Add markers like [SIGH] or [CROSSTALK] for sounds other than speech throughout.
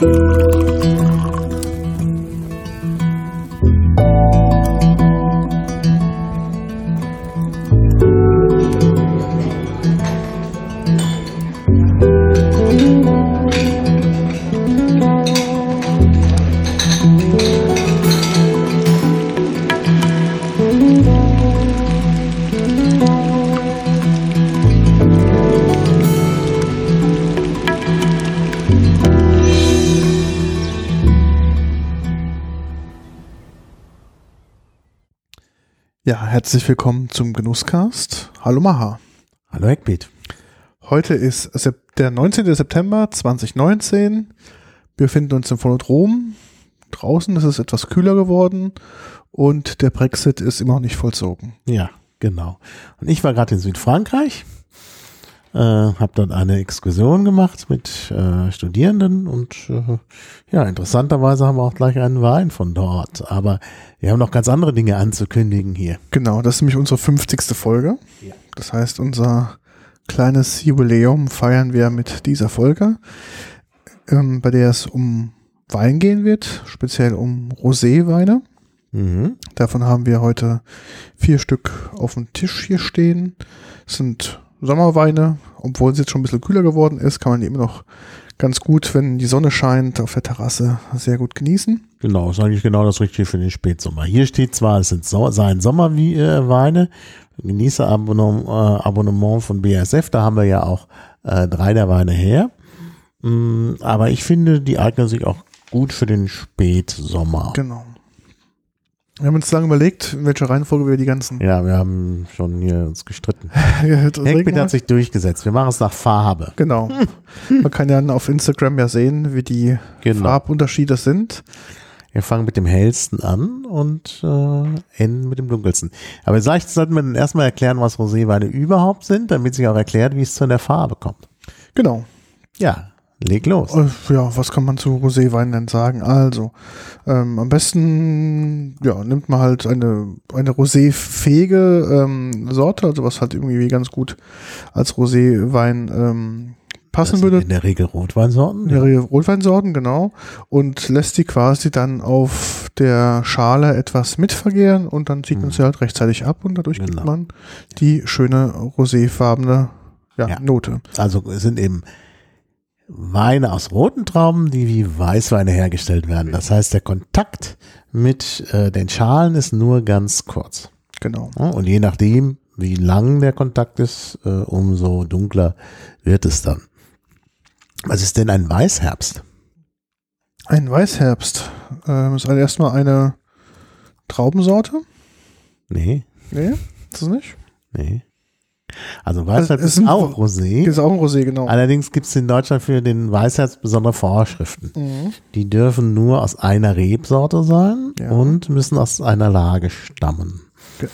Ja, herzlich willkommen zum Genusscast. Hallo Maha. Hallo Eckbeat. Heute ist der 19. September 2019. Wir befinden uns im Phonodrom. Draußen ist es etwas kühler geworden und der Brexit ist immer noch nicht vollzogen. Ja, genau. Und ich war gerade in Südfrankreich, äh, habe dort eine Exkursion gemacht mit äh, Studierenden und äh, ja, interessanterweise haben wir auch gleich einen Wein von dort. Aber wir haben noch ganz andere Dinge anzukündigen hier. Genau, das ist nämlich unsere 50. Folge. Ja. Das heißt, unser kleines Jubiläum feiern wir mit dieser Folge, ähm, bei der es um Wein gehen wird, speziell um Roséweine. Mhm. Davon haben wir heute vier Stück auf dem Tisch hier stehen. Das sind Sommerweine, obwohl es jetzt schon ein bisschen kühler geworden ist, kann man die immer noch ganz gut, wenn die Sonne scheint, auf der Terrasse sehr gut genießen. Genau, ist eigentlich genau das Richtige für den Spätsommer. Hier steht zwar, es sind so, seien Sommerweine, Genießerabonnement äh, Abonnement von BASF, da haben wir ja auch äh, drei der Weine her. Mm, aber ich finde, die eignen sich auch gut für den Spätsommer. Genau. Wir haben uns lange überlegt, in welcher Reihenfolge wir die ganzen Ja, wir haben schon hier uns gestritten. [LAUGHS] Machen. hat sich durchgesetzt. Wir machen es nach Farbe. Genau. [LAUGHS] Man kann ja auf Instagram ja sehen, wie die Genau. Farbunterschiede sind. Wir fangen mit dem hellsten an und äh, enden mit dem dunkelsten. Aber vielleicht sollten wir dann erstmal erklären, was Roséweine überhaupt sind, damit sich auch erklärt, wie es zu der Farbe kommt. Genau. Ja, leg los. Äh, Ja, was kann man zu Roséwein denn sagen? Also, ähm, am besten ja, nimmt man halt eine, eine roséfähige ähm, Sorte, also was halt irgendwie ganz gut als Roséwein ähm, passen würde. in der Regel Rotweinsorten. mehrere Rotweinsorten, genau, und lässt die quasi dann auf der Schale etwas mitvergären und dann zieht man sie halt rechtzeitig ab und dadurch gibt Genau. man die schöne roséfarbene ja, Ja. Note. Also es sind eben Weine aus roten Trauben, die wie Weißweine hergestellt werden. Das heißt, der Kontakt mit äh, den Schalen ist nur ganz kurz. Genau. Und je nachdem, wie lang der Kontakt ist, äh, umso dunkler wird es dann. Was ist denn ein Weißherbst? Ein Weißherbst ähm, ist also erstmal eine Traubensorte. Nee, Nee, ist es nicht? nee. Also es ist sind- auch Rosé. Ist auch ein Rosé, genau. Allerdings gibt es in Deutschland für den Weißherbst besondere Vorschriften. Mhm. Die dürfen nur aus einer Rebsorte sein Ja. und müssen aus einer Lage stammen.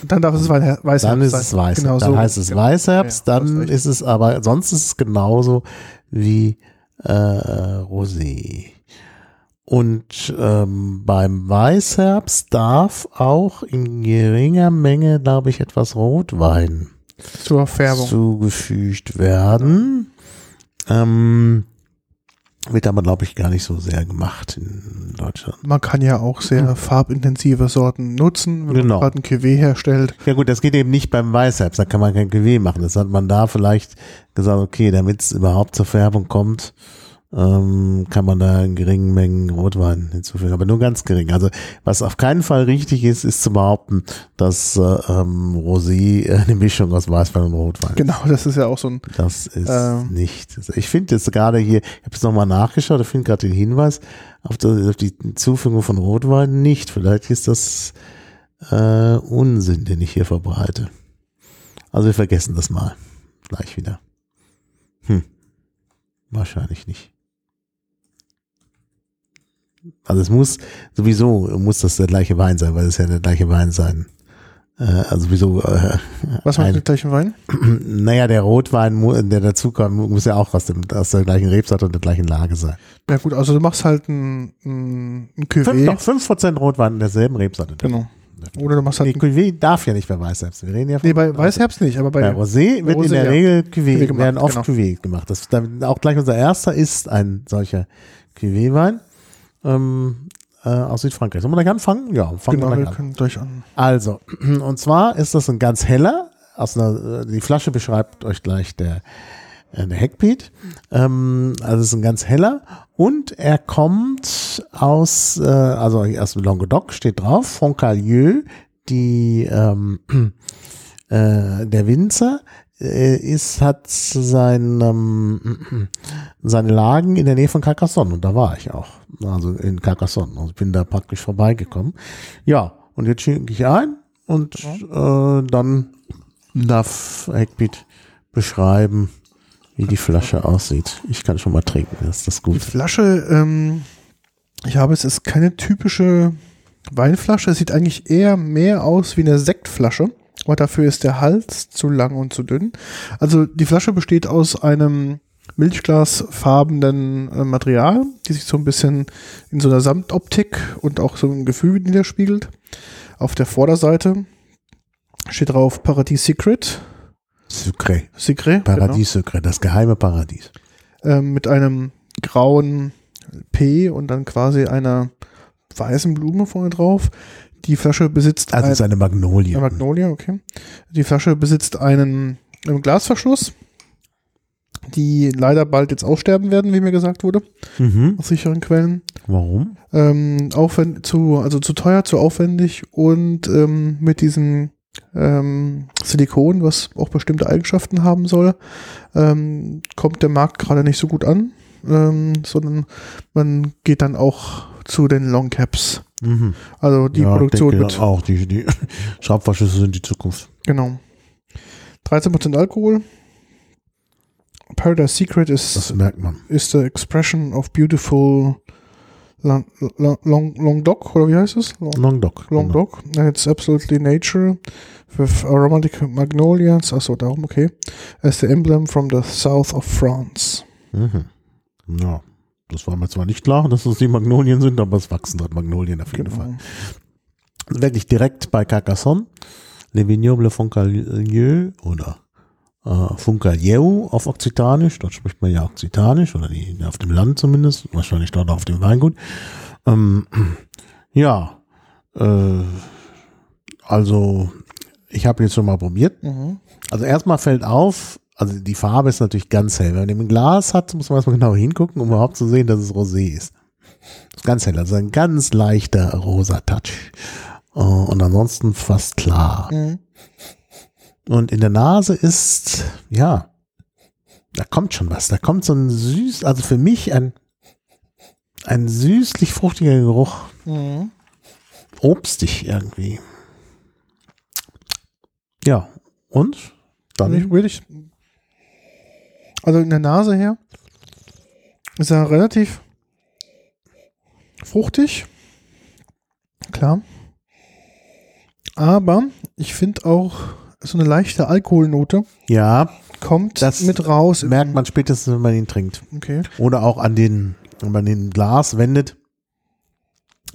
Dann darf es Weißherbst Dann ist es Weißherbst. Genau dann so. heißt es. Weißherbst, Ja, dann ist es aber, sonst ist es genauso wie äh, Rosé. Und ähm, beim Weißherbst darf auch in geringer Menge, glaube ich, etwas Rotwein Zur Färbung. zugefügt werden. Ähm, wird aber, glaube ich, gar nicht so sehr gemacht in Deutschland. Man kann ja auch sehr farbintensive Sorten nutzen, wenn Genau. man gerade ein Cuvée herstellt. Ja gut, das geht eben nicht beim Weißherbst, da kann man kein Cuvée machen. Das hat man da vielleicht gesagt, okay, damit es überhaupt zur Färbung kommt, ähm, kann man da in geringen Mengen Rotwein hinzufügen, aber nur ganz gering. Also was auf keinen Fall richtig ist, ist zu behaupten, dass äh, ähm, Rosé äh, eine Mischung aus Weißwein und Rotwein ist. Genau, das ist ja auch so ein Das ist Ähm. nicht. Ich finde jetzt gerade hier, ich habe es nochmal nachgeschaut, ich finde gerade den Hinweis auf, die- auf die Zufügung von Rotwein nicht. Vielleicht ist das äh, Unsinn, den ich hier verbreite. Also wir vergessen das mal. Gleich wieder. Hm. Wahrscheinlich nicht. Also es muss sowieso muss das der gleiche Wein sein, weil es ja der gleiche Wein sein. Äh, also sowieso äh, Was macht den gleichen Wein? [CLEARS THROAT] naja, der Rotwein, der dazukommt, muss ja auch aus, dem, aus der gleichen Rebsorte und der gleichen Lage sein. Ja gut, also du machst halt ein, ein, ein Fünf, Cuvée. doch, 5% Rotwein in derselben Rebsorte. Genau. Oder du machst Nee, halt. Cuvée darf ja nicht bei Weißherbst. Wir reden ja von nee, bei Weißherbst nicht, aber bei. Bei Rosé wird Rosé, in der ja. Regel Cuvée, Cuvée gemacht, werden oft genau. Cuvée gemacht. Das dann auch gleich unser erster ist ein solcher Cuvée-Wein ähm, äh, aus Südfrankreich. Sollen wir gleich anfangen? Ja, fangen genau, wir gleich an. können gleich an. Also, [CLEARS THROAT] und zwar ist das ein ganz heller, aus einer, äh, die Flasche beschreibt euch gleich der, äh, der Heckbeat. Ähm, also es ist ein ganz heller und er kommt aus, äh, also aus Languedoc steht drauf, Foncalieu, die ähm, [CLEARS THROAT] äh, der Winzer äh, ist, hat sein, ähm, [CLEARS THROAT] seine Lagen in der Nähe von Carcassonne und da war ich auch. Also in Carcassonne. Also bin da praktisch vorbeigekommen. Ja, und jetzt schenke ich ein und äh, dann darf Heckbeat beschreiben, wie die Flasche aussieht. Ich kann schon mal trinken, das ist das Die Gute. Flasche, ähm, ich habe es ist keine typische Weinflasche. Es sieht eigentlich eher mehr aus wie eine Sektflasche. Aber dafür ist der Hals zu lang und zu dünn. Also die Flasche besteht aus einem milchglasfarbenen äh, Material, die sich so ein bisschen in so einer Samtoptik und auch so im Gefühl niederspiegelt. Auf der Vorderseite steht drauf Paradies Secret. Sucré. Secret. Paradies Sucré, das geheime Paradies. Genau, ähm, mit einem grauen P und dann quasi einer weißen Blume vorne drauf. Die Flasche besitzt Also ein- ist eine Magnolie. eine Magnolia, okay. Die Flasche besitzt einen, einen Glasverschluss, die leider bald jetzt aussterben werden, wie mir gesagt wurde, Mhm. aus sicheren Quellen. Warum? Ähm, aufwend zu, also zu teuer, zu aufwendig und ähm, mit diesem ähm, Silikon, was auch bestimmte Eigenschaften haben soll, ähm, kommt der Markt gerade nicht so gut an, ähm, sondern man geht dann auch zu den Long Caps. Mhm. Also die ja, Produktion denke wird dann auch. Die, die [LAUGHS] Schraubverschlüsse sind die Zukunft. Genau. 13% Alkohol. Paradise Secret Das is, merkt man. is the expression of beautiful long, long, long, dog, oder wie heißt es? Long, Long Dog. long genau. And it's absolutely nature with aromatic magnolias. Achso, darum, okay. As the emblem from the south of France. Mhm. Ja, das war mir zwar nicht klar, dass es die Magnolien sind, aber es wachsen dort Magnolien auf jeden Fall. Genau. Wirklich direkt bei Carcassonne. Le Vignoble Foncalieu oder äh, Foncalieu auf Okzitanisch. Dort spricht man ja Okzitanisch oder die, auf dem Land zumindest. Wahrscheinlich dort auf dem Weingut. Ähm, [CLEARS THROAT] ja, äh, also ich habe jetzt schon mal probiert. Mhm. Also erstmal fällt auf, also die Farbe ist natürlich ganz hell. Wenn man den im Glas hat, muss man erstmal genau hingucken, um überhaupt zu sehen, dass es Rosé ist. ist ganz hell, also ein ganz leichter rosa Touch. Äh, Und ansonsten fast klar. Mhm. Und in der Nase ist, ja, da kommt schon was. Da kommt so ein süß, also für mich ein, ein süßlich fruchtiger Geruch. Mhm. Obstig irgendwie. Ja, und? Dann Nicht wirklich. Also in der Nase her ist er relativ fruchtig. Klar. Aber ich finde auch so eine leichte Alkoholnote Ja, kommt Das mit raus. merkt man spätestens, wenn man ihn trinkt. Okay. Oder auch an den, wenn man den Glas wendet,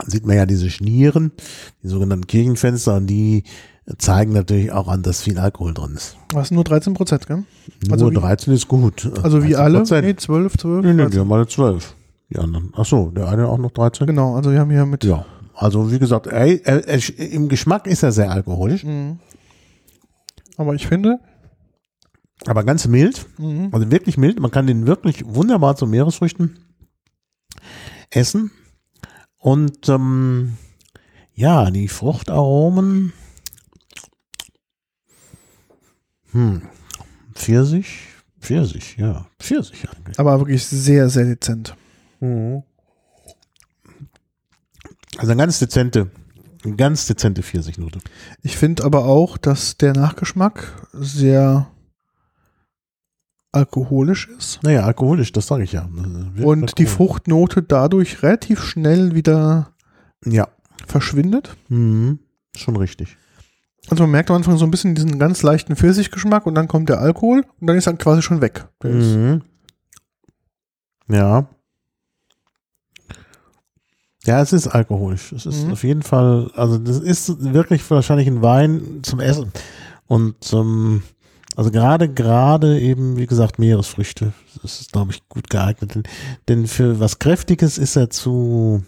sieht man ja diese Schnieren, die sogenannten Kirchenfenster, und die zeigen natürlich auch an, dass viel Alkohol drin ist. Was nur 13 Prozent, gell? Nur Also wie- 13 ist gut. Also wie alle? 13%. Nee, 12, 12. Nee, nee, 13. wir haben alle 12. Die anderen. Ach so, der eine auch noch 13? Genau, also wir haben hier mit. Ja. Also wie gesagt, ey, er, er, im Geschmack ist er sehr alkoholisch, Mhm. Aber ich finde, aber ganz mild. mhm. Also wirklich mild. Man kann den wirklich wunderbar zu Meeresfrüchten essen. Und ähm, ja, die Fruchtaromen. Hm. Pfirsich? Pfirsich, ja. Pfirsich eigentlich. aber wirklich sehr, sehr dezent. Also eine ganz dezente, eine ganz dezente Pfirsichnote. Ich finde aber auch, dass der Nachgeschmack sehr alkoholisch ist Naja, alkoholisch, das sage ich ja. Und die. Fruchtnote dadurch relativ schnell wieder Ja. verschwindet. Mhm. Schon richtig. Also man merkt am Anfang so ein bisschen diesen ganz leichten Pfirsichgeschmack und dann kommt der Alkohol und dann ist er quasi schon weg. Mhm. Ja. Ja, es ist alkoholisch. Es ist Mhm. auf jeden Fall, also das ist wirklich wahrscheinlich ein Wein zum Essen. Und ähm, also gerade, gerade eben, wie gesagt, Meeresfrüchte. Das ist, glaube ich, gut geeignet. Denn, denn für was Kräftiges ist er zu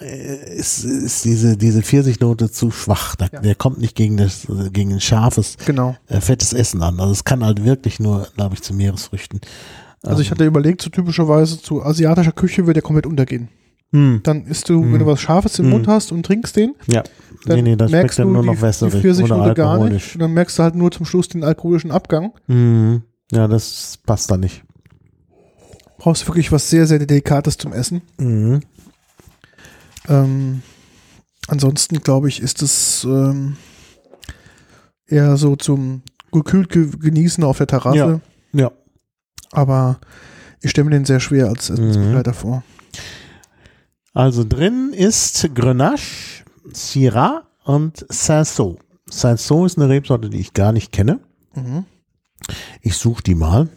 äh, ist, ist diese, diese Pfirsichnote zu schwach. Da, Ja. Der kommt nicht gegen das, gegen ein scharfes, Genau. äh, fettes Essen an. Also es kann halt wirklich nur, glaube ich, zu Meeresfrüchten. Also ich Ähm, hatte überlegt, so typischerweise zu asiatischer Küche würde der komplett untergehen. hm, Dann isst du, Mhm. wenn du was Scharfes im Mhm. Mund hast und trinkst den, ja, dann nee, nee, das merkst du nur noch die wässrig oder Pfirsichnote gar nicht. Und dann merkst du halt nur zum Schluss den alkoholischen Abgang. Mhm. Ja, das passt da nicht. Brauchst du wirklich was sehr, sehr Delikates zum Essen. Mhm. Ähm, ansonsten glaube ich, ist es ähm, eher so zum gekühlt ge genießen auf der Terrasse. Ja. Ja. Aber ich stelle mir den sehr schwer als Mhm. Essensbegleiter vor. Also drin ist Grenache, Syrah und Cinsault. Cinsault ist eine Rebsorte, die ich gar nicht kenne. Mhm. Ich suche die mal.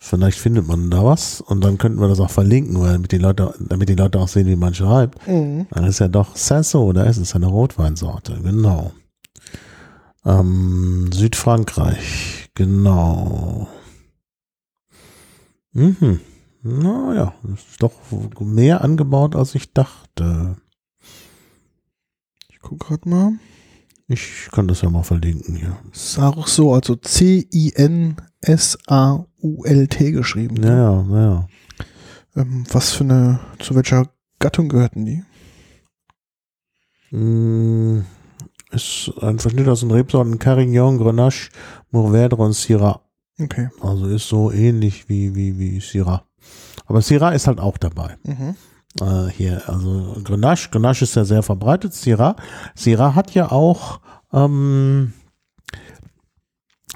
Vielleicht findet man da was und dann könnten wir das auch verlinken, weil damit die Leute, damit die Leute auch sehen, wie man schreibt. Mhm. Dann ist ja doch Cinsault, da ist es eine Rotweinsorte, genau. Ähm, Südfrankreich, genau. Mhm. Naja, ist doch mehr angebaut, als ich dachte. Ich gucke gerade mal. Ich kann das ja mal verlinken hier. Sarso, also C-I-N-S-A-U-L-T geschrieben. Ja, ja, ja. Ähm, was für eine, zu welcher Gattung gehörten die? Mm, Ist ein Verschnitt aus den Rebsorten Carignan, Grenache, Mourvèdre und Syrah. Okay. Also ist so ähnlich wie, wie, wie Syrah. Aber Syrah ist halt auch dabei. Mhm. Äh, hier, also Grenache, Grenache ist ja sehr verbreitet. Syrah, Syrah hat ja auch, ähm,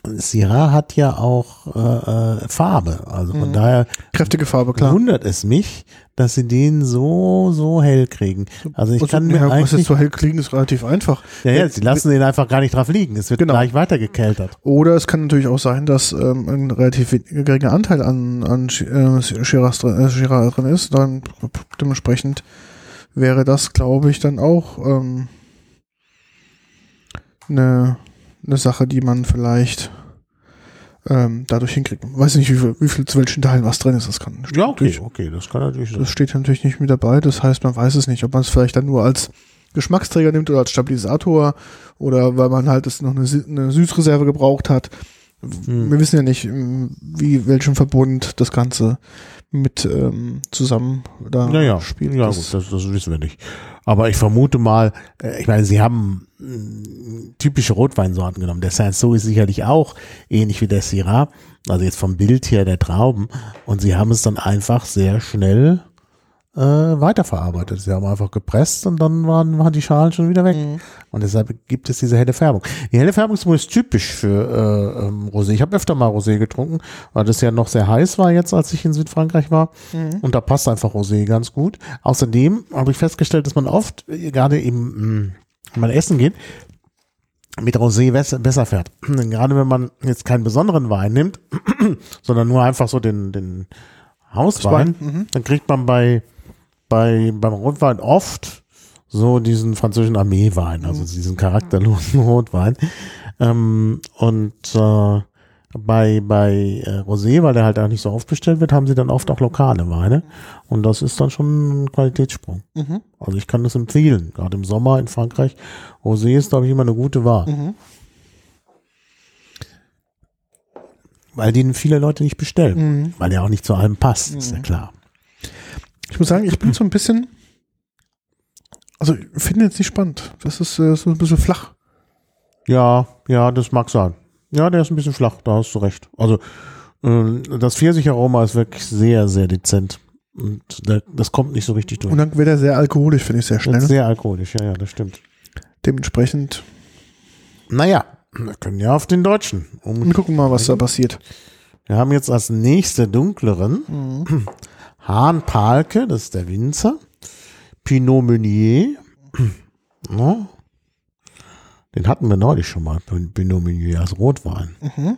Syrah hat ja auch äh, äh, Farbe. Also von Mhm. daher Kräftige Farbe, klar. wundert es mich, dass sie den so, so hell kriegen. Also ich Also, kann mir ja, was eigentlich jetzt so hell kriegen, ist relativ einfach. Ja, ja, sie lassen den einfach gar nicht drauf liegen. Es wird Genau. gleich weitergekeltert. Oder es kann natürlich auch sein, dass ähm, ein relativ geringer Anteil an, an äh, Shiraz drin, äh, Shiraz drin ist. Dann dementsprechend wäre das, glaube ich, dann auch ähm, eine, eine Sache, die man vielleicht ähm, dadurch hinkriegt. Ich weiß nicht, wie viel, wie viel zu welchen Teilen was drin ist. Das kann Ja, okay, okay, das kann natürlich sein. Das steht natürlich nicht mit dabei. Das heißt, man weiß es nicht, ob man es vielleicht dann nur als Geschmacksträger nimmt oder als Stabilisator oder weil man halt es noch eine, eine Süßreserve gebraucht hat. Hm. Wir wissen ja nicht, ähm, wie welchen Verbund das Ganze mit ähm, zusammen da Ja, ja, spielt. ja Das- gut, das, das wissen wir nicht. Aber ich vermute mal, äh, ich meine, sie haben mh, typische Rotweinsorten genommen. Der Saint-Saul ist sicherlich auch ähnlich wie der Syrah, also jetzt vom Bild her der Trauben. Und sie haben es dann einfach sehr schnell äh, weiterverarbeitet. Sie haben einfach gepresst und dann waren, waren die Schalen schon wieder weg. Mhm. Und deshalb gibt es diese helle Färbung. Die helle Färbung ist typisch für äh, ähm, Rosé. Ich habe öfter mal Rosé getrunken, weil das ja noch sehr heiß war jetzt, als ich in Südfrankreich war. Mhm. Und da passt einfach Rosé ganz gut. Außerdem habe ich festgestellt, dass man oft, äh, gerade im, mh, wenn man essen geht, mit Rosé besser, fährt. [CLEARS THROAT] Gerade wenn man jetzt keinen besonderen Wein nimmt, [CLEARS THROAT] sondern nur einfach so den, den Hauswein, Mhm. dann kriegt man bei, bei, beim Rotwein oft so diesen französischen Armeewein, also diesen charakterlosen [LAUGHS] Rotwein. Ähm, und äh, bei, bei äh, Rosé, weil der halt auch nicht so oft bestellt wird, haben sie dann oft auch lokale Weine. Und das ist dann schon ein Qualitätssprung. Mhm. Also ich kann das empfehlen, gerade im Sommer in Frankreich. Rosé ist, glaube ich, immer eine gute Wahl, Mhm. weil den viele Leute nicht bestellen, Mhm. weil der auch nicht zu allem passt, ist ja klar. Ich muss sagen, ich bin so ein bisschen, also ich finde jetzt nicht spannend. Das ist äh, so ein bisschen flach. Ja, ja, das mag sein. Ja, der ist ein bisschen flach, da hast du recht. Also ähm, das Pfirsicheraroma ist wirklich sehr, sehr dezent. Und das kommt nicht so richtig durch. Und dann wird er sehr alkoholisch, finde ich sehr schnell. sehr alkoholisch, ja, ja, das stimmt. Dementsprechend, Naja, wir können ja auf den Deutschen. Um, wir gucken mal, was da passiert. wir haben jetzt als nächste dunkleren Mhm. Hahn Palke, das ist der Winzer. Pinot Meunier. [CLEARS THROAT] No. Den hatten wir neulich schon mal, Pinot Meunier als Rotwein. Mhm.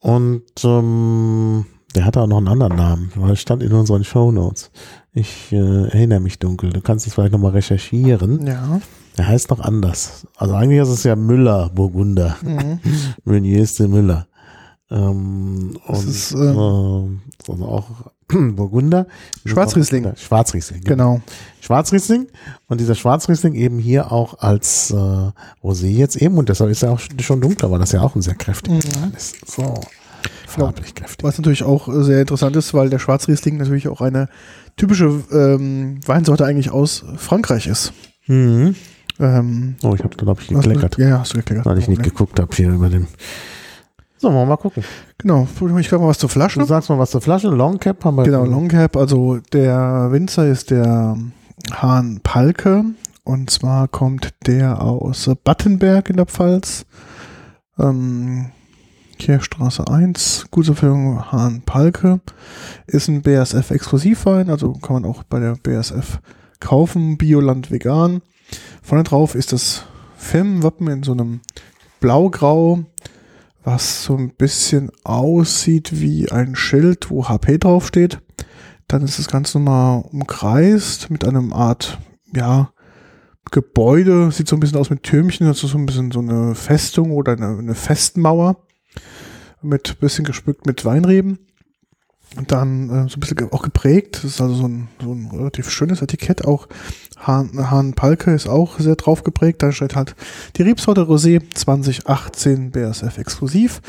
Und ähm, Der hatte auch noch einen anderen Namen, weil es stand in unseren Shownotes. Ich äh, erinnere mich dunkel. Du kannst es vielleicht nochmal recherchieren. Ja. Der heißt noch anders. Also eigentlich ist es ja Müller Burgunder. Mhm. [LAUGHS] Meunier de Müller. Ähm, Das und ist, äh, ähm, also auch [CLEARS THROAT] Burgunder. Schwarzriesling. Schwarzriesling. Genau. Schwarzriesling und dieser Schwarzriesling eben hier auch als äh, Rosé jetzt eben und deshalb ist er auch schon- dunkler, weil das ja auch ein sehr kräftiger Mhm. ist. So, farblich kräftig. Was natürlich auch äh, sehr interessant ist, weil der Schwarzriesling natürlich auch eine typische ähm, Weinsorte eigentlich aus Frankreich ist. Mhm. Ähm, Oh, ich habe glaube ich gekleckert, Ja, hast du gekleckert. weil ich nicht geguckt habe hier über den. So, wollen wir mal gucken. Genau, ich glaube mal was zur Flasche. Du sagst mal was zur Flasche. Long Cap haben wir. Genau, Long Cap, also der Winzer ist der Hahn Palke und zwar kommt der aus Battenberg in der Pfalz. Ähm, Kirchstraße 1, Gutsempfehlung Hahn Palke. Ist ein BASF-Exklusivwein, also kann man auch bei der BASF kaufen, Bioland vegan. Vorne drauf ist das Firmenwappen in so einem Blaugrau, was so ein bisschen aussieht wie ein Schild, wo HP draufsteht. Dann ist das Ganze nochmal umkreist mit einem Art, ja, Gebäude. Sieht so ein bisschen aus mit Türmchen. Das ist so ein bisschen so eine Festung oder eine, eine Festmauer. Mit bisschen gespückt mit Weinreben. Und dann äh, so ein bisschen auch geprägt. Das ist also so ein, so ein relativ schönes Etikett. Auch Hahn, Hahn Palke ist auch sehr drauf geprägt. Da steht halt die Rebsorte Rosé 2018 BASF exklusiv.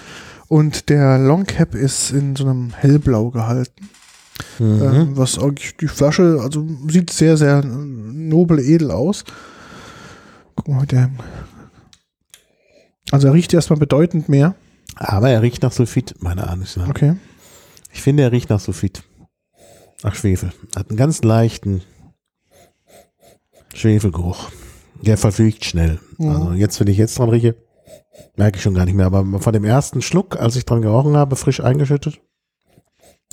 Und der Long Cap ist in so einem hellblau gehalten. Mhm. Ähm, was eigentlich die Flasche, also sieht sehr, sehr nobel, edel aus. Guck mal, der. Also er riecht erstmal bedeutend mehr. Aber er riecht nach Sulfit, Ansicht nach. Okay. Ich finde, er riecht nach Sulfit. Nach Schwefel. Hat einen ganz leichten Schwefelgeruch. Der verfügt schnell. Mhm. Also jetzt, wenn ich jetzt dran rieche, merke ich schon gar nicht mehr. Aber von dem ersten Schluck, als ich dran gerochen habe, frisch eingeschüttet.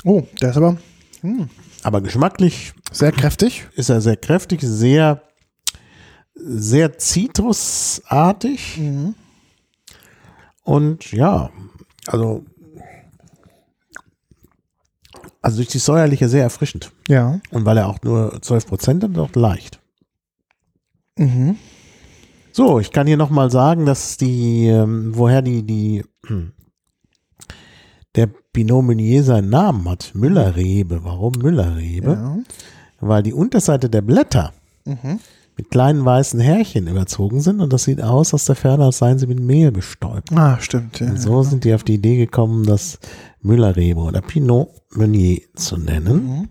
Oh, der ist aber hm, Aber geschmacklich sehr kräftig. ist er sehr kräftig, sehr, sehr zitrusartig. Mhm. Und ja, also, also durch die säuerliche sehr erfrischend. Ja. Und weil er auch nur 12 Prozent hat, auch leicht. Mhm. So, ich kann hier nochmal sagen, dass die, ähm, woher die, die, hm, der Pinot Meunier seinen Namen hat. Müllerrebe. Warum Müllerrebe? Ja. Weil die Unterseite der Blätter Mhm. mit kleinen weißen Härchen überzogen sind und das sieht aus aus der Ferne, als seien sie mit Mehl bestäubt. Ah, stimmt. Ja. Und so sind die auf die Idee gekommen, das Müllerrebe oder Pinot Meunier zu nennen.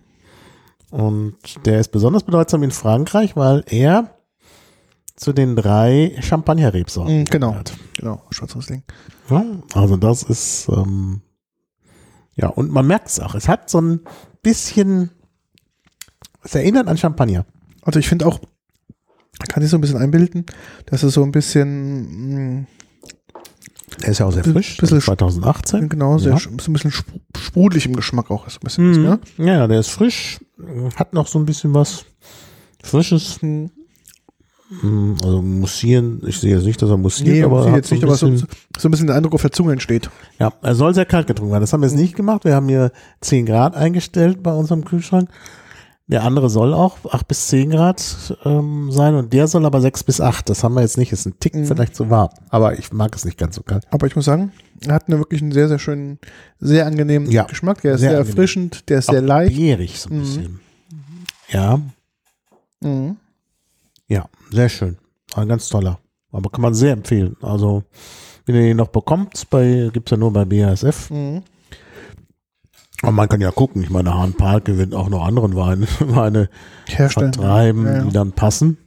Mhm. Und der ist besonders bedeutsam in Frankreich, weil er zu den drei Champagner-Rebsorten Mhm, genau. gehört. Genau, Schwarzriesling. Ja, also das ist, ähm, ja, und man merkt es auch. Es hat so ein bisschen, es erinnert an Champagner. Also ich finde auch, kann ich so ein bisschen einbilden, dass es so ein bisschen, mh, Der ist ja auch sehr frisch, bisschen 2018. genau, sehr, Ja. so ein bisschen spru- sprudelig im Geschmack auch. Ist ein bisschen, Mhm. ja? Ja, ja, der ist frisch, hat noch so ein bisschen was Frisches. Mhm. Mm, Also mussieren, ich sehe jetzt nicht, dass er mussiert, Nee, aber hat jetzt so ein nicht, aber so, so ein bisschen der Eindruck auf der Zunge entsteht. ja, er soll sehr kalt getrunken werden. Das haben wir jetzt nicht gemacht. Wir haben hier 10 Grad eingestellt bei unserem Kühlschrank. Der andere soll auch 8 bis 10 Grad ähm, sein und der soll aber 6 bis 8. Das haben wir jetzt nicht. Ist ein Tick Mhm. vielleicht zu warm. Aber ich mag es nicht ganz so kalt. Aber ich muss sagen, er hat einen wirklich einen sehr, sehr schönen, sehr angenehmen Ja, Geschmack. Der ist sehr sehr, erfrischend, der ist sehr Auch leicht. Beerig so ein Mhm. bisschen. Ja, Mhm. Ja, sehr schön. Ein ganz toller. Aber kann man sehr empfehlen. Also, wenn ihr den noch bekommt, bei, gibt's ja nur bei BASF. Mhm. Aber man kann ja gucken. Ich meine, Hahn Park gewinnt auch noch anderen Weine, [LAUGHS] Weine Herstellen. vertreiben, Ja, ja. die dann passen.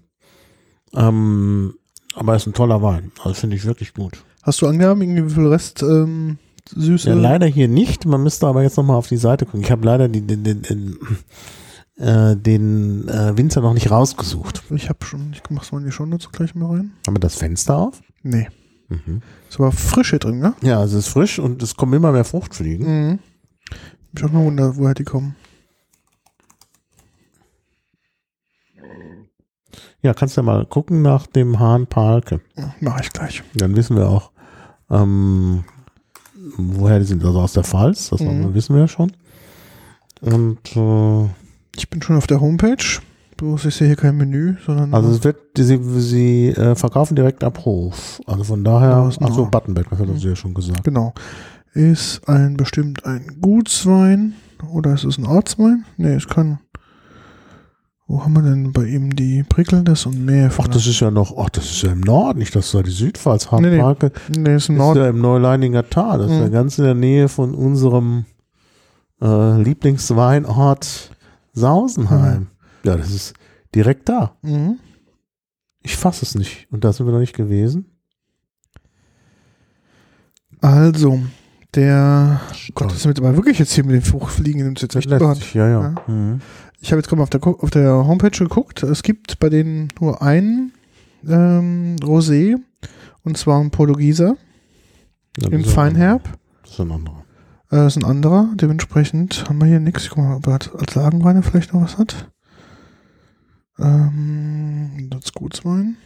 Ähm, aber er ist ein toller Wein. Also finde ich wirklich gut. Hast du angehaben, irgendwie wie viel Rest ähm, Süße? Ja, leider hier nicht. Man müsste aber jetzt nochmal auf die Seite gucken. Ich habe leider die, den, den, den, äh, den äh, Winzer noch nicht rausgesucht. Ich habe schon, ich mach's mal in die Shownotes gleich mal rein. Haben wir das Fenster auf? Nee. Mhm. Ist aber frisch hier drin, ne? Ja, es ist frisch und es kommen immer mehr Fruchtfliegen. Mhm. Ich auch mal wundert, woher die kommen. Ja, kannst ja mal gucken nach dem Hahn Palke. Ja, Mach ich gleich. Dann wissen wir auch, ähm, woher die sind. Also aus der Pfalz, das Mhm. wissen wir ja schon. Und äh, Ich bin schon auf der Homepage. Bloß ich sehe hier kein Menü, sondern also es wird, sie, sie äh, verkaufen direkt ab Hof. Also von daher, Ja, ist achso, nah. Buttonberg, das hat sie ja schon gesagt. genau. Ist ein bestimmt ein Gutswein oder ist es ein Ortswein? Nee, es kann. Wo haben wir denn bei ihm die Prickelndes und Meer? Ach, das ist ja noch, ach, das ist ja im Norden, nicht, das ist ja die Südpfalz, Nee, nee. Hartmarke. nee, ist im ist Norden. ja im Neuleininger Tal. Das ist ja Mhm. ganz in der Nähe von unserem äh, Lieblingsweinort Sausenheim. Ja, das ist direkt da. Mhm. Ich fasse es nicht. Und da sind wir noch nicht gewesen. Also, der. Gott, das ist mit aber wirklich jetzt hier mit den Hochfliegen nimmt jetzt echt sich, ja, ja. Ja. Mhm. Ich habe jetzt gerade mal auf der, auf der Homepage geguckt. Es gibt bei denen nur einen ähm, Rosé und zwar ein Portugieser Ja, im Feinherb. Das ist ein anderer. Äh, das ist ein anderer. Dementsprechend haben wir hier nichts. Ich guck mal, ob er als Lagenweine vielleicht noch was hat. Ähm, das Gutswein.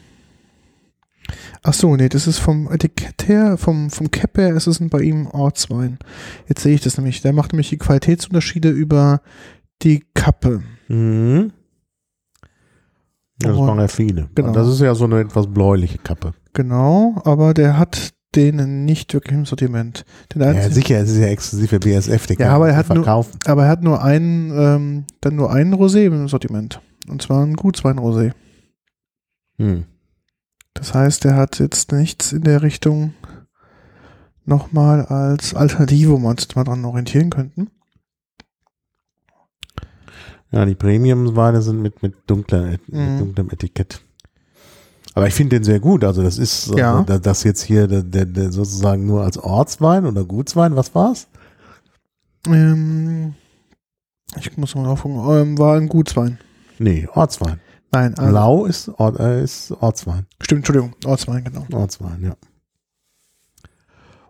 Ach so, nee, das ist vom Etikett her, vom, vom Cap her, ist es ein bei ihm Ortswein. Jetzt sehe ich das nämlich. Der macht nämlich die Qualitätsunterschiede über die Kappe. Mhm. Ja, das machen ja viele. genau. Das ist ja so eine etwas bläuliche Kappe. Genau, aber der hat den nicht wirklich im Sortiment. Den Ja, sicher, es ist ja exklusiv für BSF. Den Ja, kann aber er hat nur- verkaufen. aber er hat nur einen, ähm, dann nur einen Rosé im Sortiment. Und zwar ein Gutswein-Rosé. Hm. Das heißt, er hat jetzt nichts in der Richtung nochmal als Alternative, wo wir uns jetzt mal dran orientieren könnten. Ja, die Premium-Weine sind mit, mit, dunkler, mit Mhm. dunklem Etikett. Aber ich finde den sehr gut. Also das ist Ja. also, da- das jetzt hier der, der, der sozusagen nur als Ortswein oder Gutswein, was war's? Ähm, ich muss mal aufgucken. Ähm, war ein Gutswein. Nee, Ortswein. Nein, also, Lau ist, Ort, äh, ist Ortswein. stimmt, Entschuldigung, Ortswein, genau. Ortswein, ja.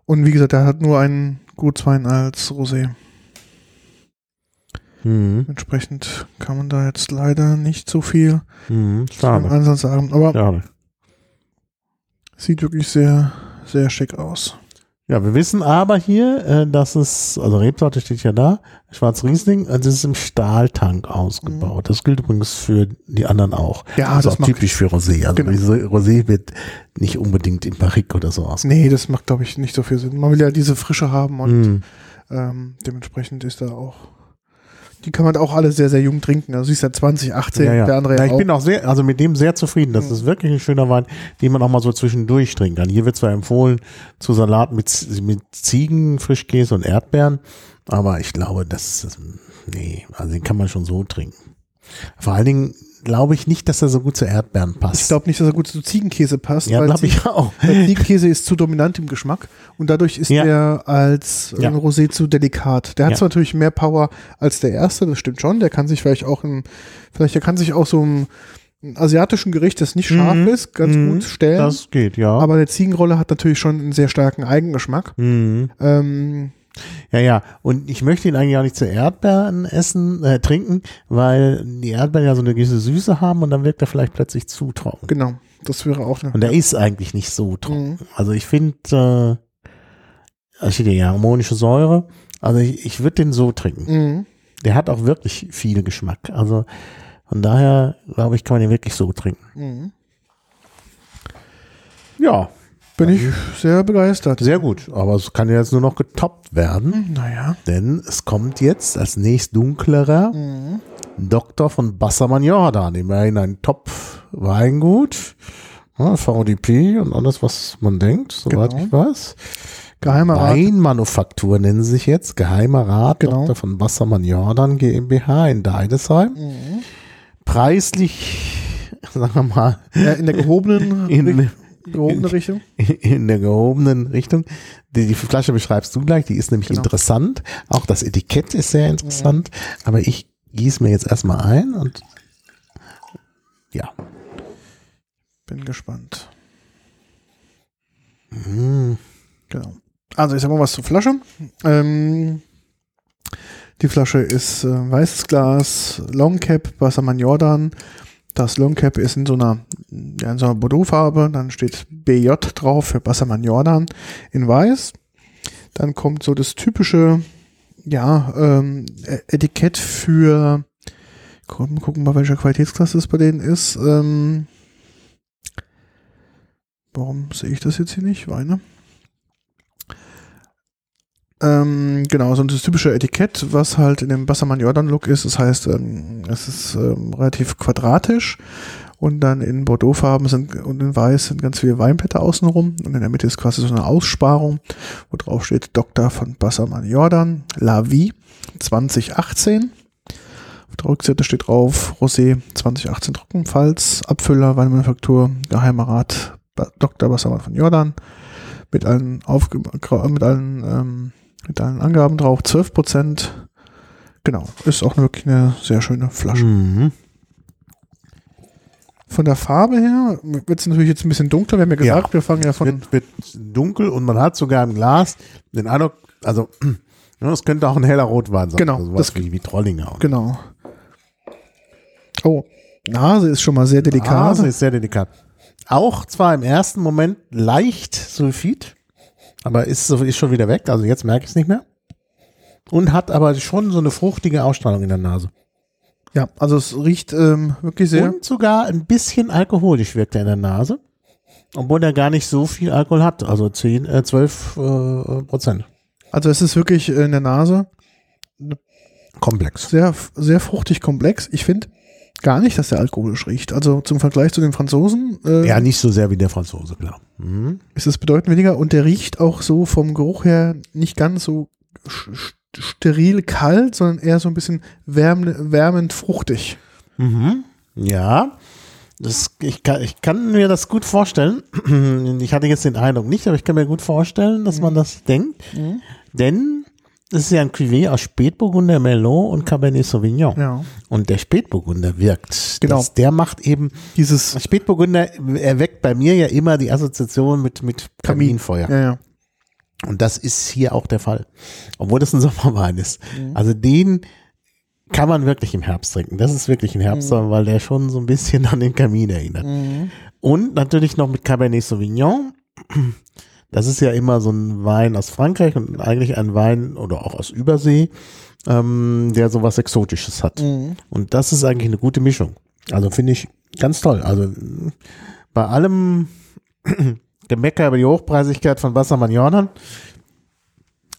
Und wie gesagt, er hat nur einen Gutswein als Rosé. Mhm. Entsprechend kann man da jetzt leider nicht so viel Mhm. Ansatz sagen. Aber Schade. sieht wirklich sehr, sehr schick aus. Ja, wir wissen aber hier, äh, dass es, also Rebsorte steht ja da, Schwarz Riesling, also es ist im Stahltank ausgebaut. Das gilt übrigens für die anderen auch. Ja, das ist das auch mag typisch für Rosé. Also Genau. Rosé wird nicht unbedingt in Barrique oder so aus. Nee, das macht, glaube ich, nicht so viel Sinn. Man will ja diese Frische haben und Mhm. ähm, dementsprechend ist da auch. Die kann man auch alle sehr, sehr jung trinken. Also sie ist ja 2018, Ja, ja. der andere ja, ich auch. bin auch sehr, also mit dem sehr zufrieden. Das Mhm. ist wirklich ein schöner Wein, den man auch mal so zwischendurch trinken kann. Hier wird zwar empfohlen zu Salat mit, mit Ziegen, Frischkäse und Erdbeeren, aber ich glaube, das, das nee, also den kann man schon so trinken. Vor allen Dingen glaube ich nicht, dass er so gut zu Erdbeeren passt. ich glaube nicht, dass er gut zu Ziegenkäse passt, ja, weil, glaube ich auch. weil Ziegenkäse ist zu dominant im Geschmack und dadurch ist Ja. er als äh, Ja. Rosé zu delikat. Der hat Ja. zwar natürlich mehr Power als der erste, das stimmt schon. Der kann sich vielleicht auch im, vielleicht der kann sich auch so im, im asiatischen Gericht, das nicht scharf Mhm. ist, ganz Mhm. gut stellen. Das geht, ja. Aber der Ziegenrolle hat natürlich schon einen sehr starken Eigengeschmack. mhm. Ähm, Ja, ja. Und ich möchte ihn eigentlich auch nicht zu Erdbeeren essen, äh, trinken, weil die Erdbeeren ja so eine gewisse Süße haben und dann wirkt er vielleicht plötzlich zu trocken. genau, das wäre auch eine. Und er ist eigentlich nicht so trocken. Mhm. Also ich finde, äh, steht ja harmonische Säure. Also ich, ich würde den so trinken. Mhm. Der hat auch wirklich viel Geschmack. Also von daher, glaube ich, kann man den wirklich so trinken. Mhm. Ja, Bin ich sehr begeistert. sehr gut. Aber es kann jetzt nur noch getoppt werden, Naja. denn es kommt jetzt als nächst dunklerer Mhm. Doktor von Bassermann Jordan, immerhin ein Top-Weingut. Ja, VDP und alles, was man denkt, soweit Genau. ich weiß. Geheimer Rat. Weinmanufaktur nennen sie sich jetzt. Geheimer Rat Genau. Dr. von Wassermann Jordan GmbH in Deidesheim. Mhm. Preislich, [LAUGHS] sagen wir mal, Ja, in der gehobenen, [LAUGHS] in, gehobene Richtung. [LAUGHS] in der gehobenen Richtung. Die, die Flasche beschreibst du gleich, die ist nämlich Genau. interessant. Auch das Etikett ist sehr interessant. Aber ich gieße mir jetzt erstmal ein und ja. Bin gespannt. Mm. Genau. Also ich sag mal was zur Flasche. Ähm, die Flasche ist äh, weißes Glas, Long Cap, Wassermann Jordan. Das Long Cap ist in so einer, ja, in so einer Bordeaux-Farbe. Dann steht BJ drauf für Wassermann Jordan in weiß. Dann kommt so das typische, ja, ähm, E- Etikett für, gucken, gucken mal, welcher Qualitätsklasse es bei denen ist. Ähm, warum sehe ich das jetzt hier nicht? Weine. Ähm, genau, so das typische Etikett, was halt in dem Bassermann Jordan Look ist. Das heißt, ähm, es ist ähm, relativ quadratisch und dann in Bordeauxfarben sind und in Weiß sind ganz viele Weinblätter außenrum und in der Mitte ist quasi so eine Aussparung, wo drauf steht Doktor von Bassermann Jordan, La Vie 2018. Auf der Rückseite steht drauf Rosé 2018 Trockenpfalz, Abfüller, Weinmanufaktur, Geheimer Rat Dr. Bassermann von Jordan mit allen, Aufge mit allen, ähm, mit allen Angaben drauf, 12 Prozent. Genau, ist auch wirklich eine sehr schöne Flasche. Mhm. Von der Farbe her wird es natürlich jetzt ein bisschen dunkler. Wir haben ja gesagt, Ja. wir fangen ja von. Wird, wird dunkel und man hat sogar im Glas den Eindruck, also [CLEARS THROAT] es könnte auch ein heller Rotwein sein. Genau, Also das- wie, wie Trollinger. Genau. Oh, Nase ist schon mal sehr delikat. Nase ist sehr delikat. Auch zwar im ersten Moment leicht Sulfid, aber ist, ist schon wieder weg. Also jetzt merke ich es nicht mehr. Und hat aber schon so eine fruchtige Ausstrahlung in der Nase. Ja, also es riecht ähm, wirklich sehr. Und sogar ein bisschen alkoholisch wirkt er in der Nase. Obwohl er gar nicht so viel Alkohol hat. Also 10, äh, 12 äh, Prozent. Also es ist wirklich in der Nase Komplex. sehr, sehr fruchtig komplex. Ich finde gar nicht, dass der alkoholisch riecht. Also zum Vergleich zu den Franzosen äh, Ja, nicht so sehr wie der Franzose, klar. Mhm. ist es bedeutend weniger und der riecht auch so vom Geruch her nicht ganz so steril kalt, sondern eher so ein bisschen wärmend, wärmend fruchtig. Mhm. Ja, das, ich, kann, ich kann mir das gut vorstellen. [CLEARS THROAT] Ich hatte jetzt den Eindruck nicht, aber ich kann mir gut vorstellen, dass man das denkt. Denn es ist ja ein Cuvée aus Spätburgunder, Merlot und Cabernet Sauvignon. Ja. Und der Spätburgunder wirkt. Genau. Das, der macht eben, Dieses Spätburgunder erweckt bei mir ja immer die Assoziation mit, mit Kaminfeuer. Ja, ja. Und das ist hier auch der Fall. Obwohl das ein [LAUGHS] Sommerwein ist. Mhm. Also den kann man wirklich im Herbst trinken. Das ist wirklich ein Herbstwein, weil der schon so ein bisschen an den Kamin erinnert. Mhm. Und natürlich noch mit Cabernet Sauvignon. Das ist ja immer so ein Wein aus Frankreich und eigentlich ein Wein oder auch aus Übersee, ähm, der sowas Exotisches hat. Mhm. Und das ist eigentlich eine gute Mischung. Also finde ich ganz toll. Also bei allem [CLEARS THROAT] Gemecker über die Hochpreisigkeit von Wassermann Jordan,